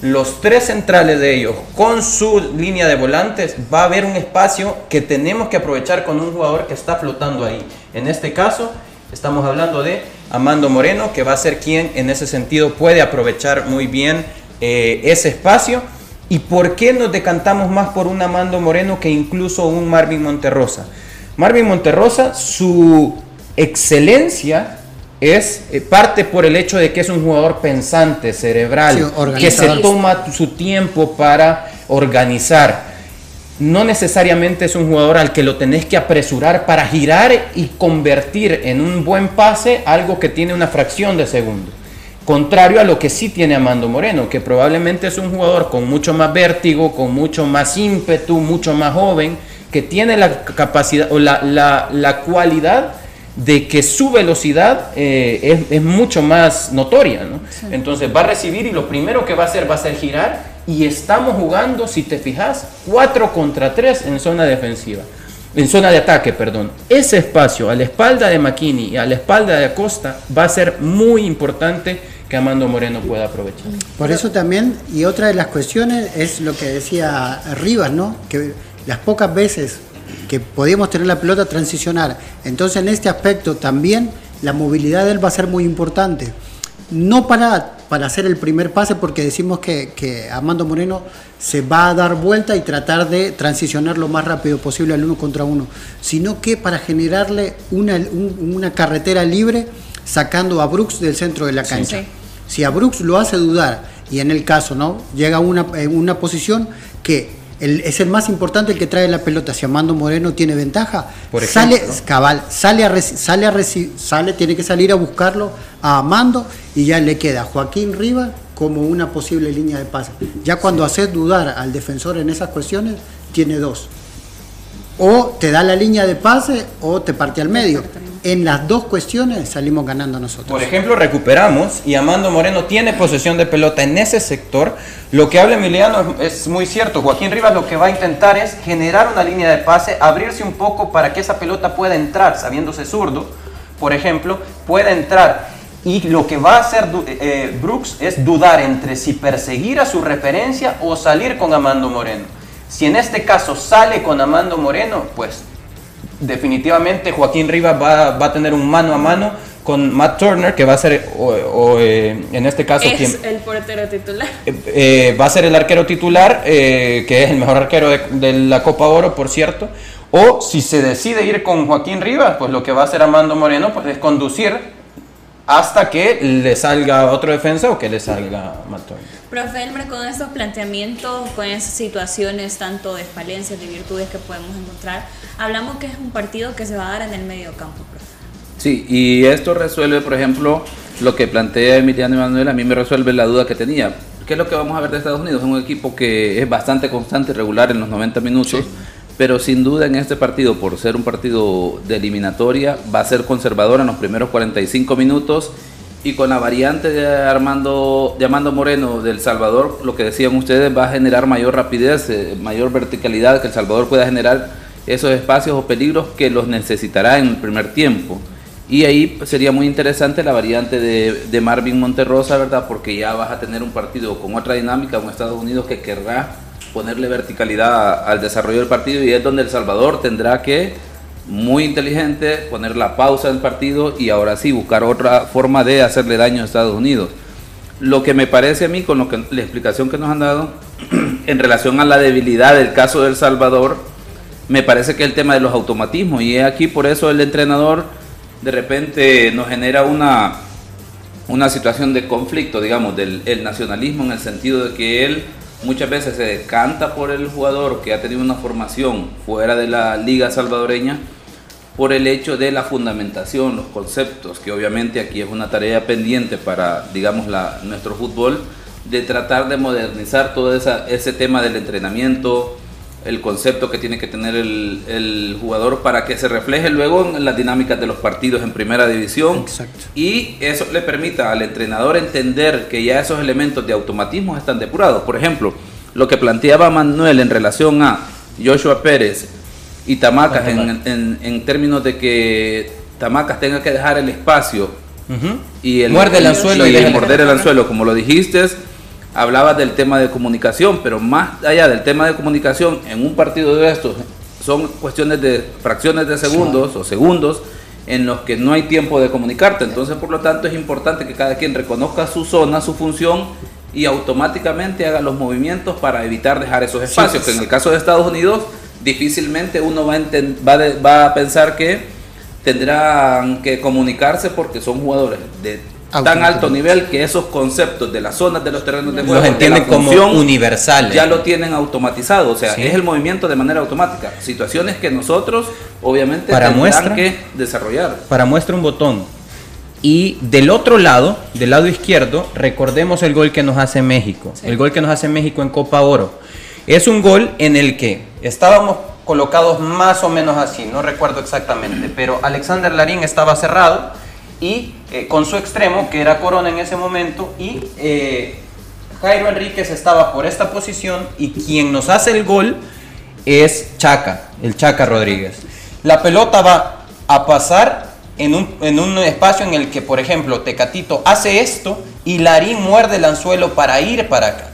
Los tres centrales de ellos, con su línea de volantes, va a haber un espacio que tenemos que aprovechar con un jugador que está flotando ahí. En este caso, estamos hablando de Amando Moreno, que va a ser quien en ese sentido puede aprovechar muy bien eh, ese espacio. ¿Y por qué nos decantamos más por un Amando Moreno que incluso un Marvin Monterrosa? Marvin Monterrosa, su excelencia es eh, parte por el hecho de que es un jugador pensante, cerebral, Sí, que se toma su tiempo para organizar. No necesariamente es un jugador al que lo tenés que apresurar para girar y convertir en un buen pase algo que tiene una fracción de segundo. Contrario a lo que sí tiene Amando Moreno, que probablemente es un jugador con mucho más vértigo, con mucho más ímpetu, mucho más joven, que tiene la capacidad o la, la- la cualidad de que su velocidad eh, es, es mucho más notoria. ¿no? Entonces va a recibir y lo primero que va a hacer va a ser girar y estamos jugando, si te fijas, 4 contra 3 en zona defensiva. En zona de ataque, perdón. Ese espacio a la espalda de McKinney y a la espalda de Acosta va a ser muy importante que Amando Moreno pueda aprovechar. Por eso también, y otra de las cuestiones es lo que decía Rivas, ¿no? Que las pocas veces que podíamos tener la pelota transicionar. Entonces en este aspecto también la movilidad de él va a ser muy importante. No para, para hacer el primer pase, porque decimos que, que Amando Moreno se va a dar vuelta y tratar de transicionar lo más rápido posible al uno contra uno, sino que para generarle una, un- una carretera libre sacando a Brooks del centro de la Sí. cancha. Sí. Si a Brooks lo hace dudar, y en el caso, ¿no? Llega a una, en una posición que el- es el más importante el que trae la pelota. Si Amando Moreno tiene ventaja, Por sale, ejemplo. cabal, sale a reci- sale a reci- sale, tiene que salir a buscarlo a Amando y ya le queda Joaquín Rivas como una posible línea de pase. Ya cuando haces dudar al defensor en esas cuestiones, tiene dos. O te da la línea de pase o te parte al medio. En las dos cuestiones salimos ganando nosotros. Por ejemplo, recuperamos y Amando Moreno tiene posesión de pelota en ese sector. Lo que habla Emiliano es, muy cierto. Joaquín Rivas lo que va a intentar es generar una línea de pase, abrirse un poco para que esa pelota pueda entrar, sabiéndose zurdo, por ejemplo, pueda entrar. Y lo que va a hacer du- eh, Brooks es dudar entre si perseguir a su referencia o salir con Amando Moreno. Si en este caso sale con Amando Moreno, pues definitivamente Joaquín Rivas va, va a tener un mano a mano con Matt Turner, que va a ser, o, o, eh, en este caso, quien, el portero titular. eh, va a ser el arquero titular, eh, que es el mejor arquero de, de la Copa Oro, por cierto. O si se decide ir con Joaquín Rivas, pues lo que va a hacer Amando Moreno pues, es conducir hasta que le salga otro defensa o que le salga Matt Turner. Profe Elmer, con estos planteamientos, con esas situaciones tanto de falencias, de virtudes que podemos encontrar, hablamos que es un partido que se va a dar en el medio campo, profe. Sí, y esto resuelve, por ejemplo, lo que plantea Emiliano Emanuel, a mí me resuelve la duda que tenía. ¿Qué es lo que vamos a ver de Estados Unidos? Es un equipo que es bastante constante y regular en los 90 minutos, pero sin duda en este partido, por ser un partido de eliminatoria, va a ser conservador en los primeros 45 minutos y con la variante de Armando, Moreno del Salvador, lo que decían ustedes, va a generar mayor rapidez, eh, mayor verticalidad, que El Salvador pueda generar esos espacios o peligros que los necesitará en el primer tiempo. Y ahí sería muy interesante la variante de, Marvin Monterrosa, ¿verdad? Porque ya vas a tener un partido con otra dinámica, un Estados Unidos que querrá ponerle verticalidad al desarrollo del partido y es donde El Salvador tendrá que, muy inteligente, poner la pausa del partido y ahora sí buscar otra forma de hacerle daño a Estados Unidos. Lo que me parece a mí, con lo que, la explicación que nos han dado, en relación a la debilidad del caso del Salvador, me parece que el tema de los automatismos y es aquí por eso el entrenador de repente nos genera una una situación de conflicto, digamos, del el nacionalismo en el sentido de que él muchas veces se decanta por el jugador que ha tenido una formación fuera de la liga salvadoreña por el hecho de la fundamentación, los conceptos, que obviamente aquí es una tarea pendiente para, digamos, la, nuestro fútbol, de tratar de modernizar todo esa, ese tema del entrenamiento, el concepto que tiene que tener el, el jugador para que se refleje luego en las dinámicas de los partidos en primera división. Y eso le permita al entrenador entender que ya esos elementos de automatismo están depurados. Por ejemplo, lo que planteaba Manuel en relación a Joshua Pérez y Tamacas en, en- en términos de que Tamacas tenga que dejar el espacio y el, Muerde el anzuelo y y el- morder el anzuelo, como lo dijiste, hablabas del tema de comunicación, pero más allá del tema de comunicación, en un partido de estos son cuestiones de fracciones de segundos o segundos en los que no hay tiempo de comunicarte. Entonces, por lo tanto, es importante que cada quien reconozca su zona, su función y automáticamente haga los movimientos para evitar dejar esos espacios. que en el caso de Estados Unidos, difícilmente uno va a, enten- va de- va a pensar que tendrán que comunicarse porque son jugadores de tan alto nivel que esos conceptos de las zonas de los terrenos de Los juego de la entienden como universales. ya lo tienen automatizado o sea Sí. es el movimiento de manera automática situaciones que nosotros obviamente Para tendrán muestra. que desarrollar Para muestra un botón. Y del otro lado, del lado izquierdo, recordemos el gol que nos hace México. El gol que nos hace México en Copa Oro. Es un gol en el que estábamos colocados más o menos así, no recuerdo exactamente, pero Alexander Larín estaba cerrado y eh, con su extremo, que era Corona en ese momento, y eh, Jairo Enríquez estaba por esta posición y quien nos hace el gol es Chaca, el Chaca Rodríguez. La pelota va a pasar en un, en un espacio en el que, por ejemplo, Tecatito hace esto y Larín muerde el anzuelo para ir para acá.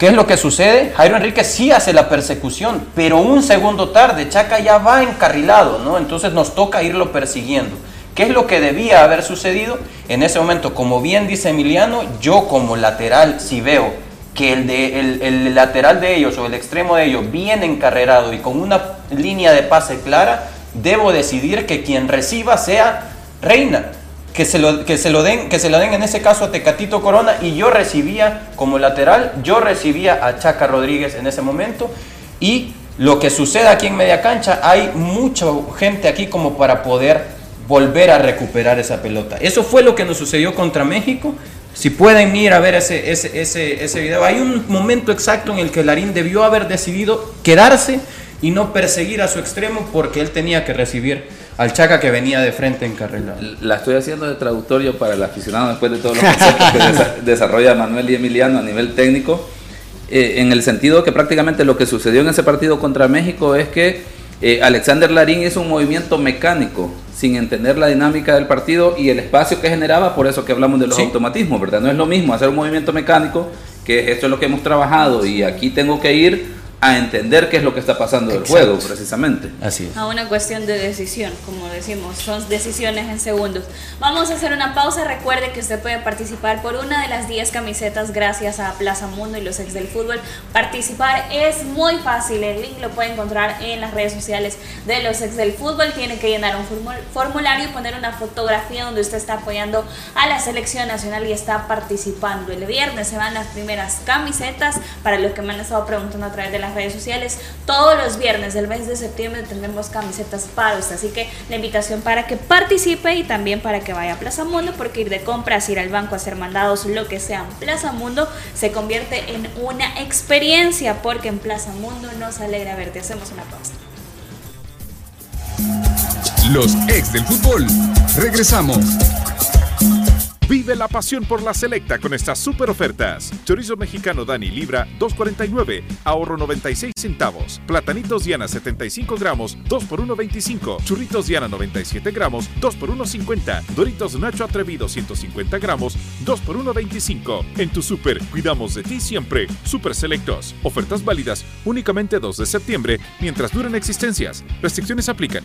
¿Qué es lo que sucede? Jairo Enríquez sí hace la persecución, pero un segundo tarde, Chaca ya va encarrilado, ¿no? Entonces nos toca irlo persiguiendo. ¿Qué es lo que debía haber sucedido? En ese momento, como bien dice Emiliano, yo como lateral, si veo que el, de, el, el lateral de ellos o el extremo de ellos viene encarrerado y con una línea de pase clara, debo decidir que quien reciba sea Reina. Que se, lo, que, se lo den, que se lo den en ese caso a Tecatito Corona y yo recibía como lateral, yo recibía a Chaca Rodríguez en ese momento y lo que sucede aquí en media cancha, hay mucha gente aquí como para poder volver a recuperar esa pelota. Eso fue lo que nos sucedió contra México. Si pueden ir a ver ese, ese, ese, ese video, hay un momento exacto en el que Larín debió haber decidido quedarse y no perseguir a su extremo porque él tenía que recibir al Chaca que venía de frente encarrilado. la estoy haciendo de traductorio para el aficionado después de todos los conceptos que desa- desarrolla Manuel y Emiliano a nivel técnico, eh, en el sentido que prácticamente lo que sucedió en ese partido contra México es que eh, Alexander Larín hizo un movimiento mecánico sin entender la dinámica del partido y el espacio que generaba, por eso que hablamos de los automatismos, ¿verdad? No es lo mismo hacer un movimiento mecánico, que esto es lo que hemos trabajado y aquí tengo que ir a entender qué es lo que está pasando del juego, precisamente. Así es. A una cuestión de decisión, como decimos, son decisiones en segundos. Vamos a hacer una pausa. Recuerde que usted puede participar por una de las 10 camisetas gracias a Plaza Mundo y los ex del fútbol. Participar es muy fácil. El link lo puede encontrar en las redes sociales de los ex del fútbol. Tiene que llenar un formu- formulario y poner una fotografía donde usted está apoyando a la selección nacional y está participando. El viernes se van las primeras camisetas para los que me han estado preguntando a través de las redes sociales. Todos los viernes del mes de septiembre tendremos camisetas para. Así que la invitación para que participe y también para que vaya a Plaza Mundo, porque ir de compras, ir al banco, hacer mandados, lo que sea en Plaza Mundo, se convierte en una experiencia, porque en Plaza Mundo nos alegra verte. Hacemos una pausa. Los ex del fútbol. Regresamos. Vive la pasión por la selecta con estas super ofertas. Chorizo mexicano Dani Libra 2.49, ahorro 96 centavos. Platanitos Diana 75 gramos 2 por 1.25. Churritos Diana 97 gramos 2 por 1.50. Doritos Nacho Atrevido 150 gramos 2 por 1.25. En tu super cuidamos de ti siempre. Super selectos. Ofertas válidas únicamente 2 de septiembre mientras duren existencias. Restricciones aplican.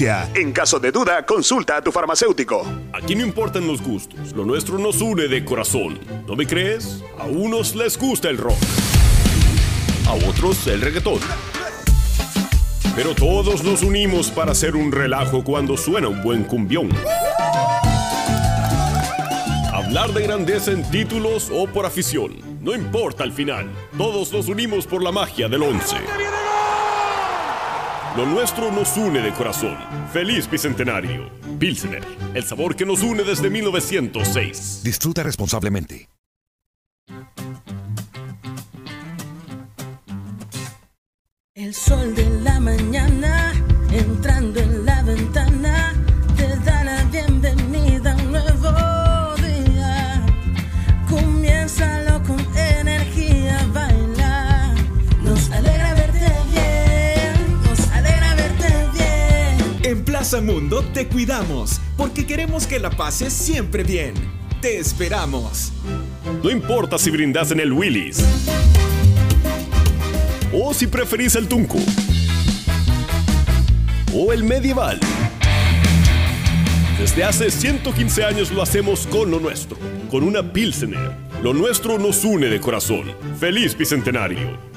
En caso de duda, consulta a tu farmacéutico. Aquí no importan los gustos, lo nuestro nos une de corazón. ¿No me crees? A unos les gusta el rock, a otros el reggaetón Pero todos nos unimos para hacer un relajo cuando suena un buen cumbión. Hablar de grandeza en títulos o por afición, no importa al final. Todos nos unimos por la magia del once. Lo nuestro nos une de corazón. Feliz Bicentenario. Pilsener, el sabor que nos une desde 1906. Disfruta responsablemente. El sol de la mañana entrando en la ventana bien. En Plaza Mundo te cuidamos porque queremos que la pases siempre bien. Te esperamos. No importa si brindas en el Willis o si preferís el Tunco o el Medieval. Desde hace 115 años lo hacemos con lo nuestro, con una Pilsener. Lo nuestro nos une de corazón. ¡Feliz Bicentenario!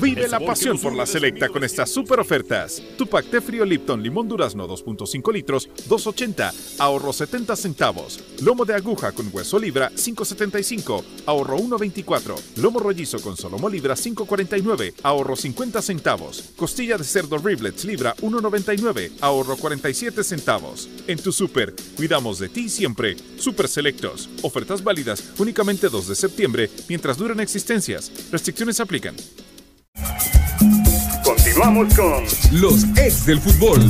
Vive la pasión por la selecta con estas super ofertas. Tu pack de frío Lipton Limón Durazno 2.5 litros, 2.80, ahorro 70 centavos. Lomo de aguja con hueso libra, 5.75, ahorro 1.24. Lomo rollizo con solomo libra, 5.49, ahorro 50 centavos. Costilla de cerdo riblets libra, 1.99, ahorro 47 centavos. En tu super, cuidamos de ti siempre. Super selectos. Ofertas válidas únicamente 2 de septiembre mientras duran existencias. Restricciones aplican. Continuamos con Los ex del fútbol.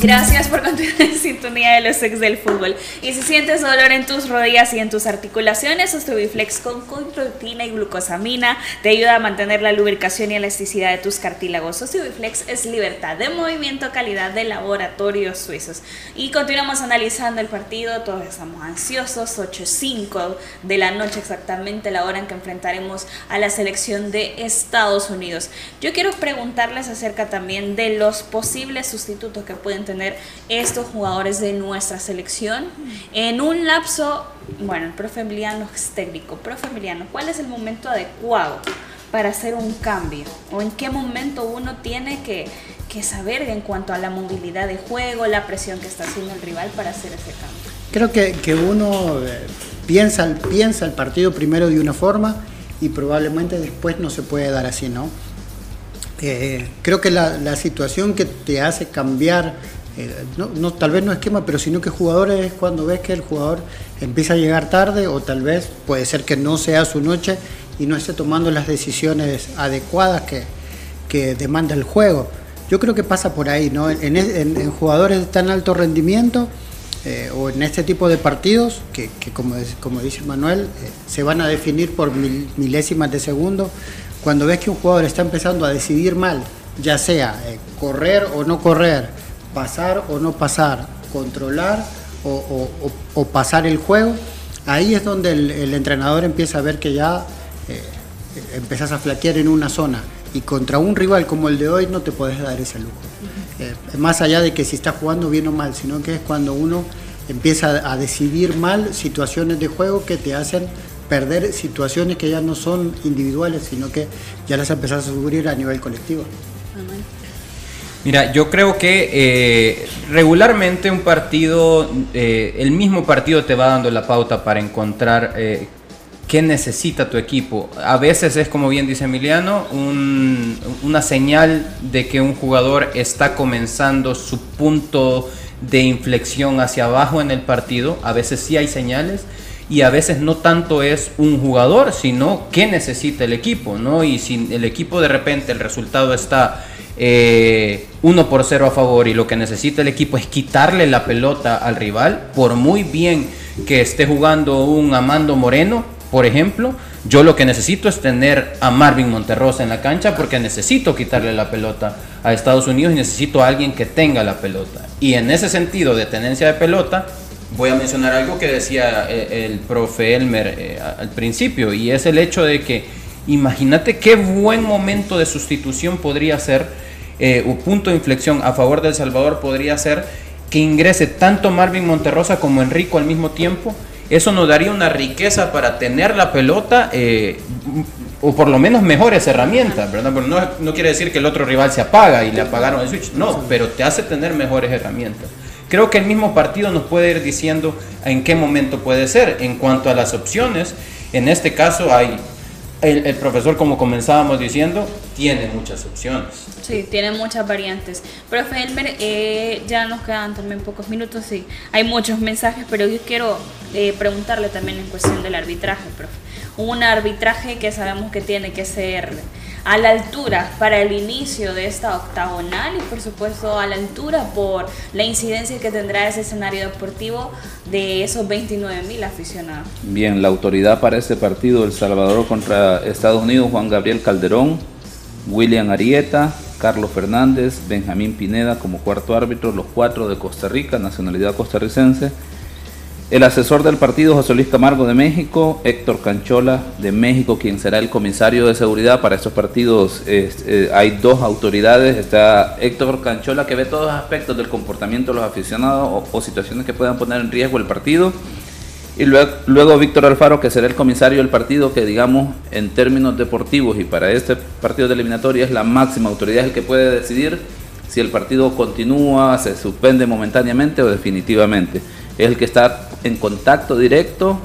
Gracias por continuar en sintonía de los ex del fútbol. Y si sientes dolor en tus rodillas y en tus articulaciones, Osteobiflex con controtina y glucosamina te ayuda a mantener la lubricación y elasticidad de tus cartílagos. Osteobiflex es libertad de movimiento, calidad de laboratorios suizos. Y continuamos analizando el partido, todos estamos ansiosos, 8.05 de la noche exactamente la hora en que enfrentaremos a la selección de Estados Unidos. Yo quiero preguntarles acerca también de los posibles sustitutos que pueden tener estos jugadores de nuestra selección en un lapso, bueno, el profe Emiliano es técnico, profe Emiliano, ¿cuál es el momento adecuado para hacer un cambio? ¿O en qué momento uno tiene que, que saber en cuanto a la movilidad de juego, la presión que está haciendo el rival para hacer ese cambio? Creo que, que uno eh, piensa, piensa el partido primero de una forma y probablemente después no se puede dar así, ¿no? Eh, creo que la, la situación que te hace cambiar, eh, no, tal vez no esquema, pero sino que jugadores es cuando ves que el jugador empieza a llegar tarde o tal vez puede ser que no sea su noche y no esté tomando las decisiones adecuadas que, demanda el juego. Yo creo que pasa por ahí, ¿no? En, jugadores de tan alto rendimiento eh, o en este tipo de partidos, que, como, dice Manuel, eh, se van a definir por mil- milésimas de segundo, cuando ves que un jugador está empezando a decidir mal, ya sea correr o no correr, pasar o no pasar, controlar o, o- o- o pasar el juego, ahí es donde el, el entrenador empieza a ver que ya eh, empezás a flaquear en una zona y contra un rival como el de hoy no te podés dar ese lujo. Eh, más allá de que si está jugando bien o mal, sino que es cuando uno empieza a decidir mal situaciones de juego que te hacen perder situaciones que ya no son individuales, sino que ya las empezás a sufrir a nivel colectivo. Mira, yo creo que eh, regularmente un partido, eh, el mismo partido te va dando la pauta para encontrar eh, qué necesita tu equipo. A veces es, como bien dice Emiliano, un- una señal de que un jugador está comenzando su punto de inflexión hacia abajo en el partido. A veces sí hay señales y a veces no tanto es un jugador, sino qué necesita el equipo, ¿no? Y si el equipo de repente el resultado está eh, 1 por 0 a favor y lo que necesita el equipo es quitarle la pelota al rival, por muy bien que esté jugando un Amando Moreno, por ejemplo, yo lo que necesito es tener a Marvin Monterrosa en la cancha porque necesito quitarle la pelota a Estados Unidos y necesito a alguien que tenga la pelota. Y en ese sentido de tenencia de pelota, voy a mencionar algo que decía eh, el, profe Elmer eh, al principio y es el hecho de que imagínate qué buen momento de sustitución podría ser eh, o punto de inflexión a favor de El Salvador podría ser que ingrese tanto Marvin Monterrosa como Enrico al mismo tiempo. Eso nos daría una riqueza para tener la pelota, eh, o por lo menos mejores herramientas, ¿verdad? Pero no, no quiere decir que el otro rival se apaga y le apagaron el switch, no, pero te hace tener mejores herramientas. Creo que el mismo partido nos puede ir diciendo en qué momento puede ser. En cuanto a las opciones, en este caso hay, el, el profesor, como comenzábamos diciendo, tiene muchas opciones. Sí, tiene muchas variantes. Profe Elmer, eh, ya nos quedan también pocos minutos, sí. Hay muchos mensajes, pero yo quiero eh, preguntarle también en cuestión del arbitraje, profe. Un arbitraje que sabemos que tiene que ser a la altura para el inicio de esta octagonal y por supuesto a la altura por la incidencia que tendrá ese escenario deportivo de esos 29 mil aficionados. Bien, la autoridad para este partido, El Salvador contra Estados Unidos, Juan Gabriel Calderón, William Arieta, Carlos Fernández, Benjamín Pineda como cuarto árbitro, los cuatro de Costa Rica, nacionalidad costarricense. El asesor del partido, José Luis Camargo de México, Héctor Canchola de México, quien será el comisario de seguridad para estos partidos. Eh, hay dos autoridades, está Héctor Canchola que ve todos los aspectos del comportamiento de los aficionados o, situaciones que puedan poner en riesgo el partido. Y luego, Víctor Alfaro, que será el comisario del partido, que digamos en términos deportivos y para este partido de eliminatoria es la máxima autoridad, el que puede decidir si el partido continúa, se suspende momentáneamente o definitivamente. Es el que está en contacto directo,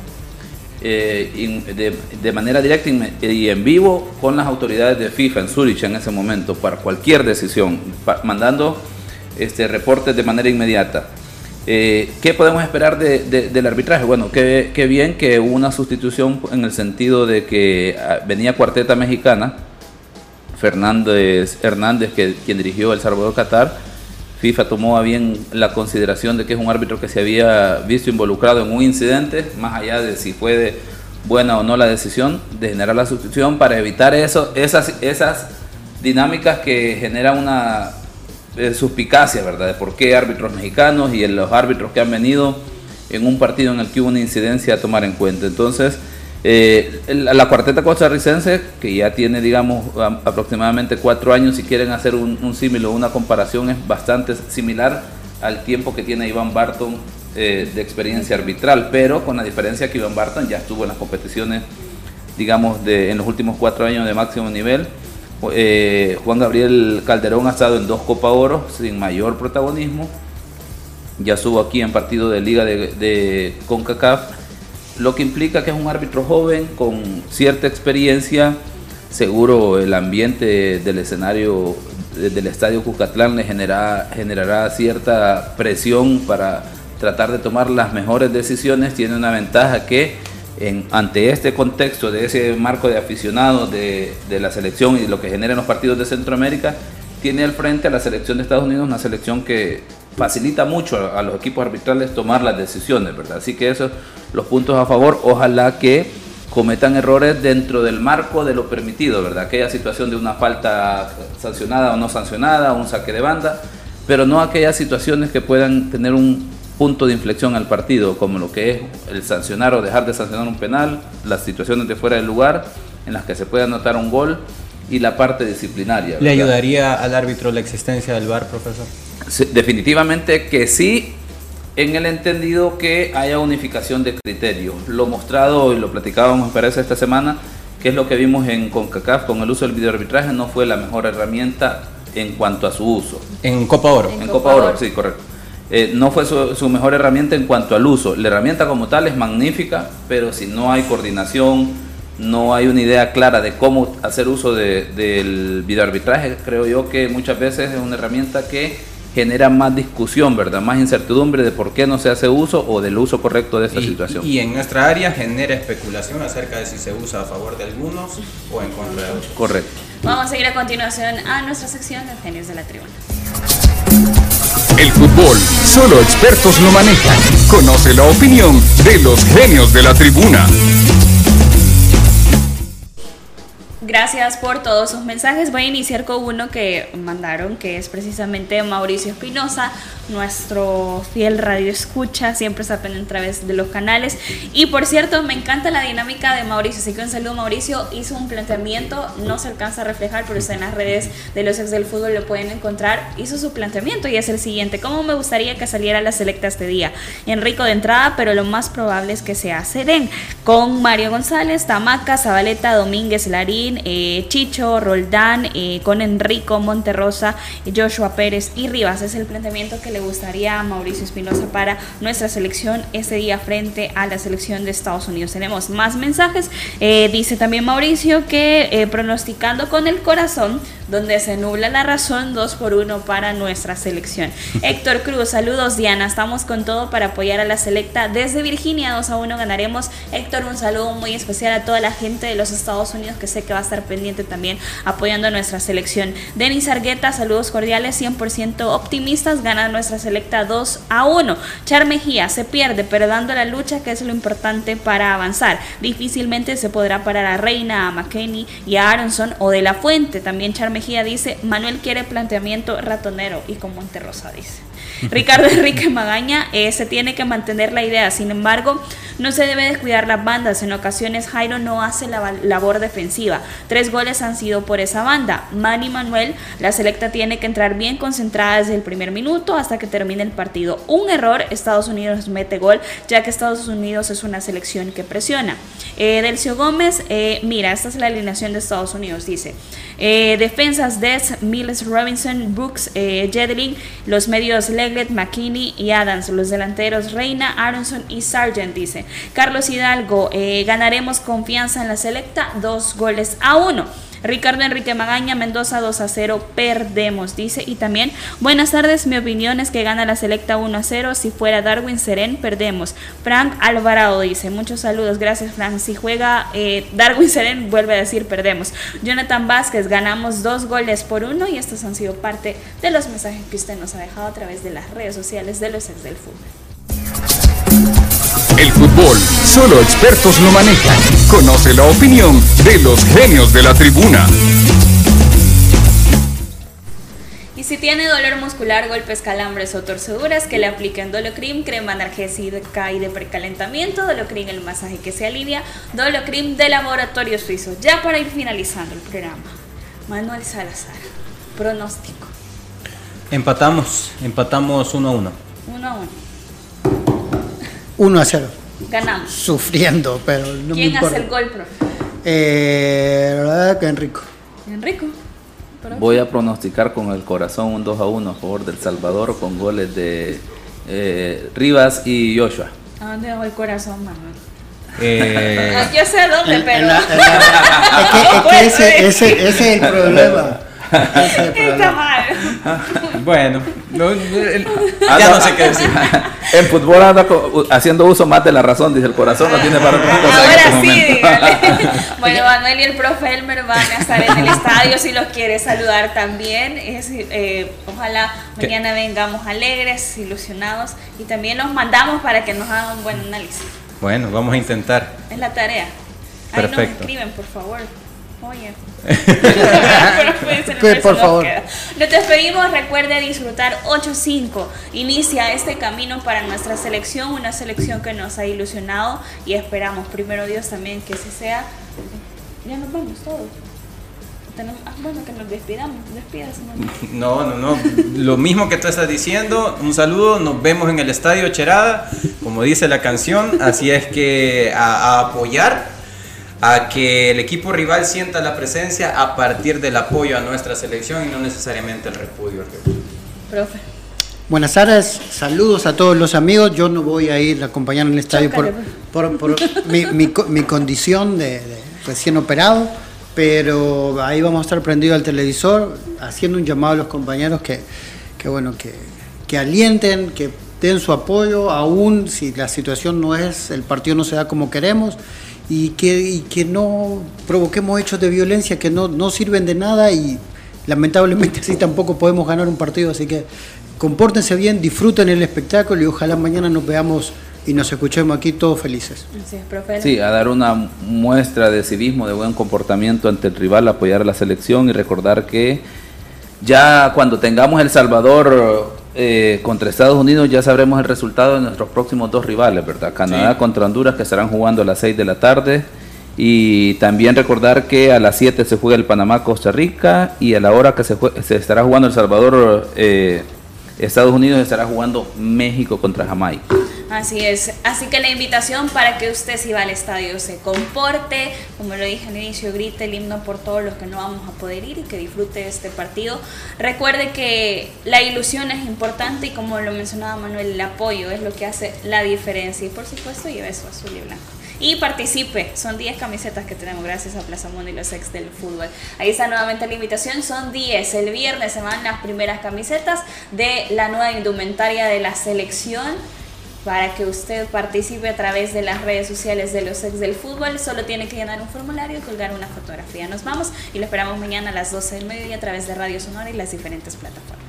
eh, de, manera directa y en vivo con las autoridades de FIFA en Zurich en ese momento para cualquier decisión, mandando este, reportes de manera inmediata. Eh, ¿Qué podemos esperar de, de, del arbitraje? Bueno, qué, qué, bien que hubo una sustitución en el sentido de que ah, venía cuarteta mexicana, Fernández Hernández, que, quien dirigió El Salvador Qatar. FIFA tomó a bien la consideración de que es un árbitro que se había visto involucrado en un incidente, más allá de si fue buena o no la decisión de generar la sustitución para evitar eso, esas, esas dinámicas que generan una eh, suspicacia, ¿verdad? De por qué árbitros mexicanos y los árbitros que han venido en un partido en el que hubo una incidencia a tomar en cuenta. Entonces, eh, la, cuarteta costarricense, que ya tiene, digamos, aproximadamente cuatro años, si quieren hacer un, un símil o una comparación, es bastante similar al tiempo que tiene Iván Barton eh, de experiencia arbitral, pero con la diferencia que Iván Barton ya estuvo en las competiciones, digamos, de, en los últimos cuatro años de máximo nivel. Eh, Juan Gabriel Calderón ha estado en dos Copa Oro sin mayor protagonismo. Ya estuvo aquí en partido de Liga de, CONCACAF, lo que implica que es un árbitro joven con cierta experiencia. Seguro el ambiente del escenario del estadio Cucatlán le genera, generará cierta presión para tratar de tomar las mejores decisiones. Tiene una ventaja que ante este contexto de ese marco de aficionados de, de, la selección y lo que generan los partidos de Centroamérica, tiene al frente a la selección de Estados Unidos una selección que facilita mucho a, los equipos arbitrales tomar las decisiones, ¿verdad? Así que esos los puntos a favor, ojalá que cometan errores dentro del marco de lo permitido, ¿verdad? Aquella situación de una falta sancionada o no sancionada, un saque de banda, pero no aquellas situaciones que puedan tener un punto de inflexión al partido, como lo que es el sancionar o dejar de sancionar un penal, las situaciones de fuera del lugar en las que se puede anotar un gol y la parte disciplinaria. ¿verdad? ¿Le ayudaría al árbitro la existencia del VAR, profesor? Sí, definitivamente que sí, en el entendido que haya unificación de criterios. Lo mostrado y lo platicábamos, me parece, esta semana, que es lo que vimos en CONCACAF con el uso del videoarbitraje, no fue la mejor herramienta en cuanto a su uso. En Copa Oro. En, en Copa, Copa Oro, Oro, sí, correcto. Eh, no fue su, su, mejor herramienta en cuanto al uso. La herramienta como tal es magnífica, pero si no hay coordinación, no hay una idea clara de cómo hacer uso de, del videoarbitraje, creo yo que muchas veces es una herramienta que genera más discusión, ¿verdad? Más incertidumbre de por qué no se hace uso o del uso correcto de esta y, situación. Y en nuestra área genera especulación acerca de si se usa a favor de algunos o en contra de otros. Correcto. Vamos a seguir a continuación a nuestra sección de Genios de la Tribuna. El fútbol, solo expertos lo manejan. Conoce la opinión de los genios de la tribuna. Gracias por todos sus mensajes. Voy a iniciar con uno que mandaron, que es precisamente Mauricio Espinosa, nuestro fiel radio escucha, siempre se aprende a través de los canales. Y por cierto, me encanta la dinámica de Mauricio, así que un saludo Mauricio. Hizo un planteamiento, no se alcanza a reflejar, pero está en las redes de los ex del fútbol, lo pueden encontrar. Hizo su planteamiento y es el siguiente: ¿Cómo me gustaría que saliera la selecta este día? Enrico de entrada, pero lo más probable es que sea Seren. con Mario González, Tamaca, Zabaleta, Domínguez, Larín, eh, Chicho, Roldán, eh, con Enrico, Monterrosa, Joshua Pérez y Rivas. Es el planteamiento que le gustaría a Mauricio Espinosa para nuestra selección ese día frente a la selección de Estados Unidos. Tenemos más mensajes. Eh, dice también Mauricio que pronosticando con el corazón, donde se nubla la razón, dos por uno para nuestra selección. Héctor Cruz, saludos Diana, estamos con todo para apoyar a la selecta desde Virginia, 2 a 1 ganaremos. Héctor, un saludo muy especial a toda la gente de los Estados Unidos que sé que va estar pendiente también apoyando a nuestra selección. Denis Argueta, saludos cordiales, 100% optimistas, gana nuestra selecta 2 a 1. Char Mejía, se pierde, pero dando la lucha que es lo importante para avanzar. Difícilmente se podrá parar a Reina, a McKenney y a Aronson o de la Fuente. También Char Mejía dice, Manuel quiere planteamiento ratonero y con Monterrosa dice. Ricardo Enrique Magaña, eh, se tiene que mantener la idea, sin embargo, no se debe descuidar las bandas. En ocasiones Jairo no hace la labor defensiva. Tres goles han sido por esa banda. Manny Manuel, la selecta tiene que entrar bien concentrada desde el primer minuto hasta que termine el partido. Un error, Estados Unidos mete gol, ya que Estados Unidos es una selección que presiona. Eh, Delcio Gómez, eh, mira, esta es la alineación de Estados Unidos, dice. Eh, defensas Des, Mills, Robinson, Brooks, eh, Jedlin, los medios Leglet, McKinney y Adams, los delanteros Reina, Aronson y Sargent, dice. Carlos Hidalgo, eh, ganaremos confianza en la selecta, dos goles a uno. Ricardo Enrique Magaña, Mendoza 2 a 0, perdemos, dice. Y también, buenas tardes, mi opinión es que gana la selecta 1 a 0. Si fuera Darwin Seren, perdemos. Frank Alvarado dice, muchos saludos, gracias Frank. Si juega eh, Darwin Seren, vuelve a decir, perdemos. Jonathan Vázquez, ganamos dos goles por uno y estos han sido parte de los mensajes que usted nos ha dejado a través de las redes sociales de los ex del fútbol. El fútbol, solo expertos lo manejan. Conoce la opinión de los genios de la tribuna. Y si tiene dolor muscular, golpes, calambres o torceduras, que le apliquen Dolocrim, crema analgésica y de precalentamiento, Dolocrim el masaje que se alivia, Dolocrim de laboratorio suizo. Ya para ir finalizando el programa, Manuel Salazar, pronóstico. Empatamos, empatamos uno a uno. Uno a uno. 1 a 0. Ganamos. Sufriendo, pero no ¿Quién me importa. hace el gol, profe? Eh, la verdad que Enrico. Enrico. profe. Voy a pronosticar con el corazón un 2 a 1 a favor del Salvador con goles de eh, Rivas y Joshua. ¿A dónde dejó el corazón, Manuel? Eh, Yo sé dónde, En- pero. en la- en la- es que, es que ese, ese, ese es el problema. Ese es el Está problema. mal. bueno, no, el- Ah, ya no. no sé qué decir. En fútbol anda haciendo uso más de la razón, dice el corazón no tiene para otra cosa en este Ahora sí, dígale. Bueno, Manuel y el profe Elmer van a estar en el estadio si los quiere saludar también. Es, eh, ojalá ¿Qué? mañana vengamos alegres, ilusionados y también los mandamos para que nos hagan un buen análisis. Bueno, vamos a intentar. Es la tarea. Ahí nos Perfecto. escriben, por favor. Oye. Se Pues, por favor. Nos despedimos. Recuerde disfrutar 8-5. Inicia este camino para nuestra selección, una selección que nos ha ilusionado y esperamos, primero Dios, también que ese sea. Ya nos vamos todos. Tenemos- ah, bueno, que nos despidamos. Despídase, Manuel. No, no, no. Lo mismo que tú estás diciendo. Un saludo. Nos vemos en el estadio Cherada, como dice la canción. Así es que a, a apoyar, a que el equipo rival sienta la presencia a partir del apoyo a nuestra selección y no necesariamente el repudio. Profe. Buenas tardes, saludos a todos los amigos. Yo no voy a ir a acompañar en el estadio por, Chócale, por, por mi, mi mi condición de, de recién operado, pero ahí vamos a estar prendidos al televisor, haciendo un llamado a los compañeros que, que bueno, que, que alienten, que den su apoyo, aún si la situación no es, el partido no se da como queremos, y que, y que no provoquemos hechos de violencia que no, no sirven de nada y lamentablemente así tampoco podemos ganar un partido, así que compórtense bien, disfruten el espectáculo y ojalá mañana nos veamos y nos escuchemos aquí todos felices. Así es, profe. Sí, a dar una muestra de civismo, de buen comportamiento ante el rival, apoyar a la selección y recordar que ya cuando tengamos El Salvador eh, contra Estados Unidos ya sabremos el resultado de nuestros próximos dos rivales, ¿verdad? Canadá Sí. contra Honduras que estarán jugando a las 6 de la tarde y también recordar que a las 7 se juega el Panamá-Costa Rica y a la hora que se, jue- se estará jugando El Salvador, eh, Estados Unidos estará jugando México contra Jamaica. Así es, así que la invitación para que usted si va al estadio se comporte, como lo dije al inicio, grite el himno por todos los que no vamos a poder ir y que disfrute este partido. Recuerde que la ilusión es importante y como lo mencionaba Manuel, el apoyo es lo que hace la diferencia y por supuesto lleve su azul y blanco. Y participe, son 10 camisetas que tenemos gracias a Plaza Mundo y los ex del fútbol. Ahí está nuevamente la invitación, son 10. El viernes se van las primeras camisetas de la nueva indumentaria de la selección para que usted participe a través de las redes sociales de los ex del fútbol. Solo tiene que llenar un formulario y colgar una fotografía. Nos vamos y lo esperamos mañana a las 12 del mediodía a través de Radio Sonora y las diferentes plataformas.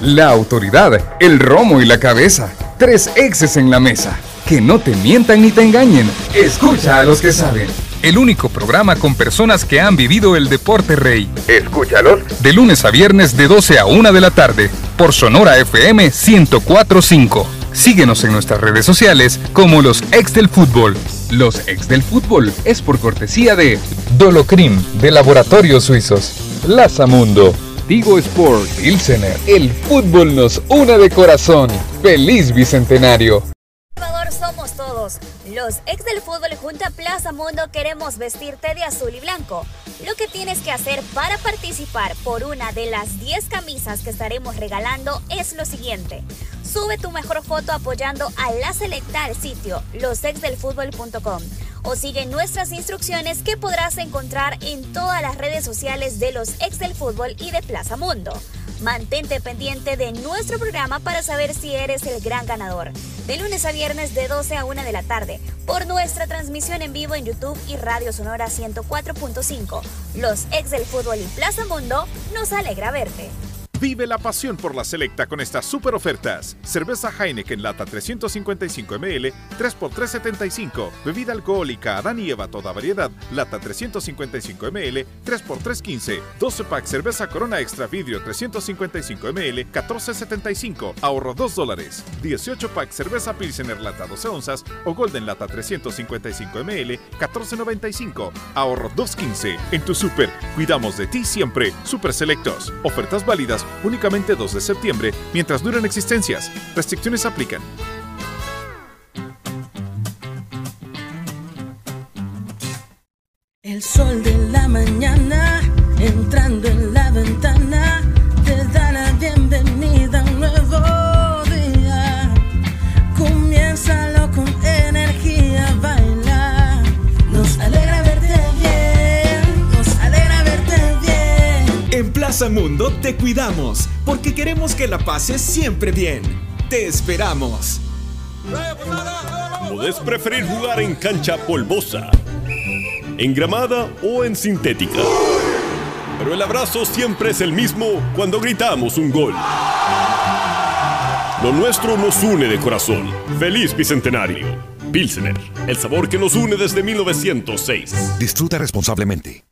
La autoridad, el romo y la cabeza. Tres exes en la mesa. Que no te mientan ni te engañen. Escucha a los que saben. El único programa con personas que han vivido el deporte rey. Escúchalos. De lunes a viernes de 12 a 1 de la tarde. Por Sonora FM 1045. Síguenos en nuestras redes sociales como los ex del fútbol. Los ex del fútbol es por cortesía de Dolocrim de Laboratorios Suizos. Lazamundo. Tigo Sport. Pilsener. El fútbol nos une de corazón. Feliz Bicentenario. Los ex del fútbol junto a Plaza Mundo queremos vestirte de azul y blanco. Lo que tienes que hacer para participar por una de las 10 camisas que estaremos regalando es lo siguiente. Sube tu mejor foto apoyando a la selecta al sitio losexdelfutbol.com o sigue nuestras instrucciones que podrás encontrar en todas las redes sociales de los ex del fútbol y de Plaza Mundo. Mantente pendiente de nuestro programa para saber si eres el gran ganador. De lunes a viernes de 12 a 1 de la tarde por nuestra transmisión en vivo en YouTube y Radio Sonora 104.5. Los ex del fútbol y Plaza Mundo nos alegra verte. Vive la pasión por la selecta con estas super ofertas. Cerveza Heineken lata 355 ml, 3x375. Bebida alcohólica Adán y Eva toda variedad, lata 355 ml, 3x315. 12 pack cerveza Corona Extra Vidrio 355 ml, 14.75. Ahorro 2 dólares. 18 pack cerveza Pilsener lata 12 onzas o Golden lata 355 ml, 14.95. Ahorro 2.15. En tu super, cuidamos de ti siempre. Super Selectos. Ofertas válidas únicamente 2 de septiembre mientras duran existencias. Restricciones aplican. El sol de la mañana entrando en Plaza Mundo te cuidamos porque queremos que la pases siempre bien. Te esperamos. Podés preferir jugar en cancha polvosa, en gramada o en sintética. Pero el abrazo siempre es el mismo cuando gritamos un gol. Lo nuestro nos une de corazón. ¡Feliz Bicentenario! Pilsener, el sabor que nos une desde 1906. Disfruta responsablemente.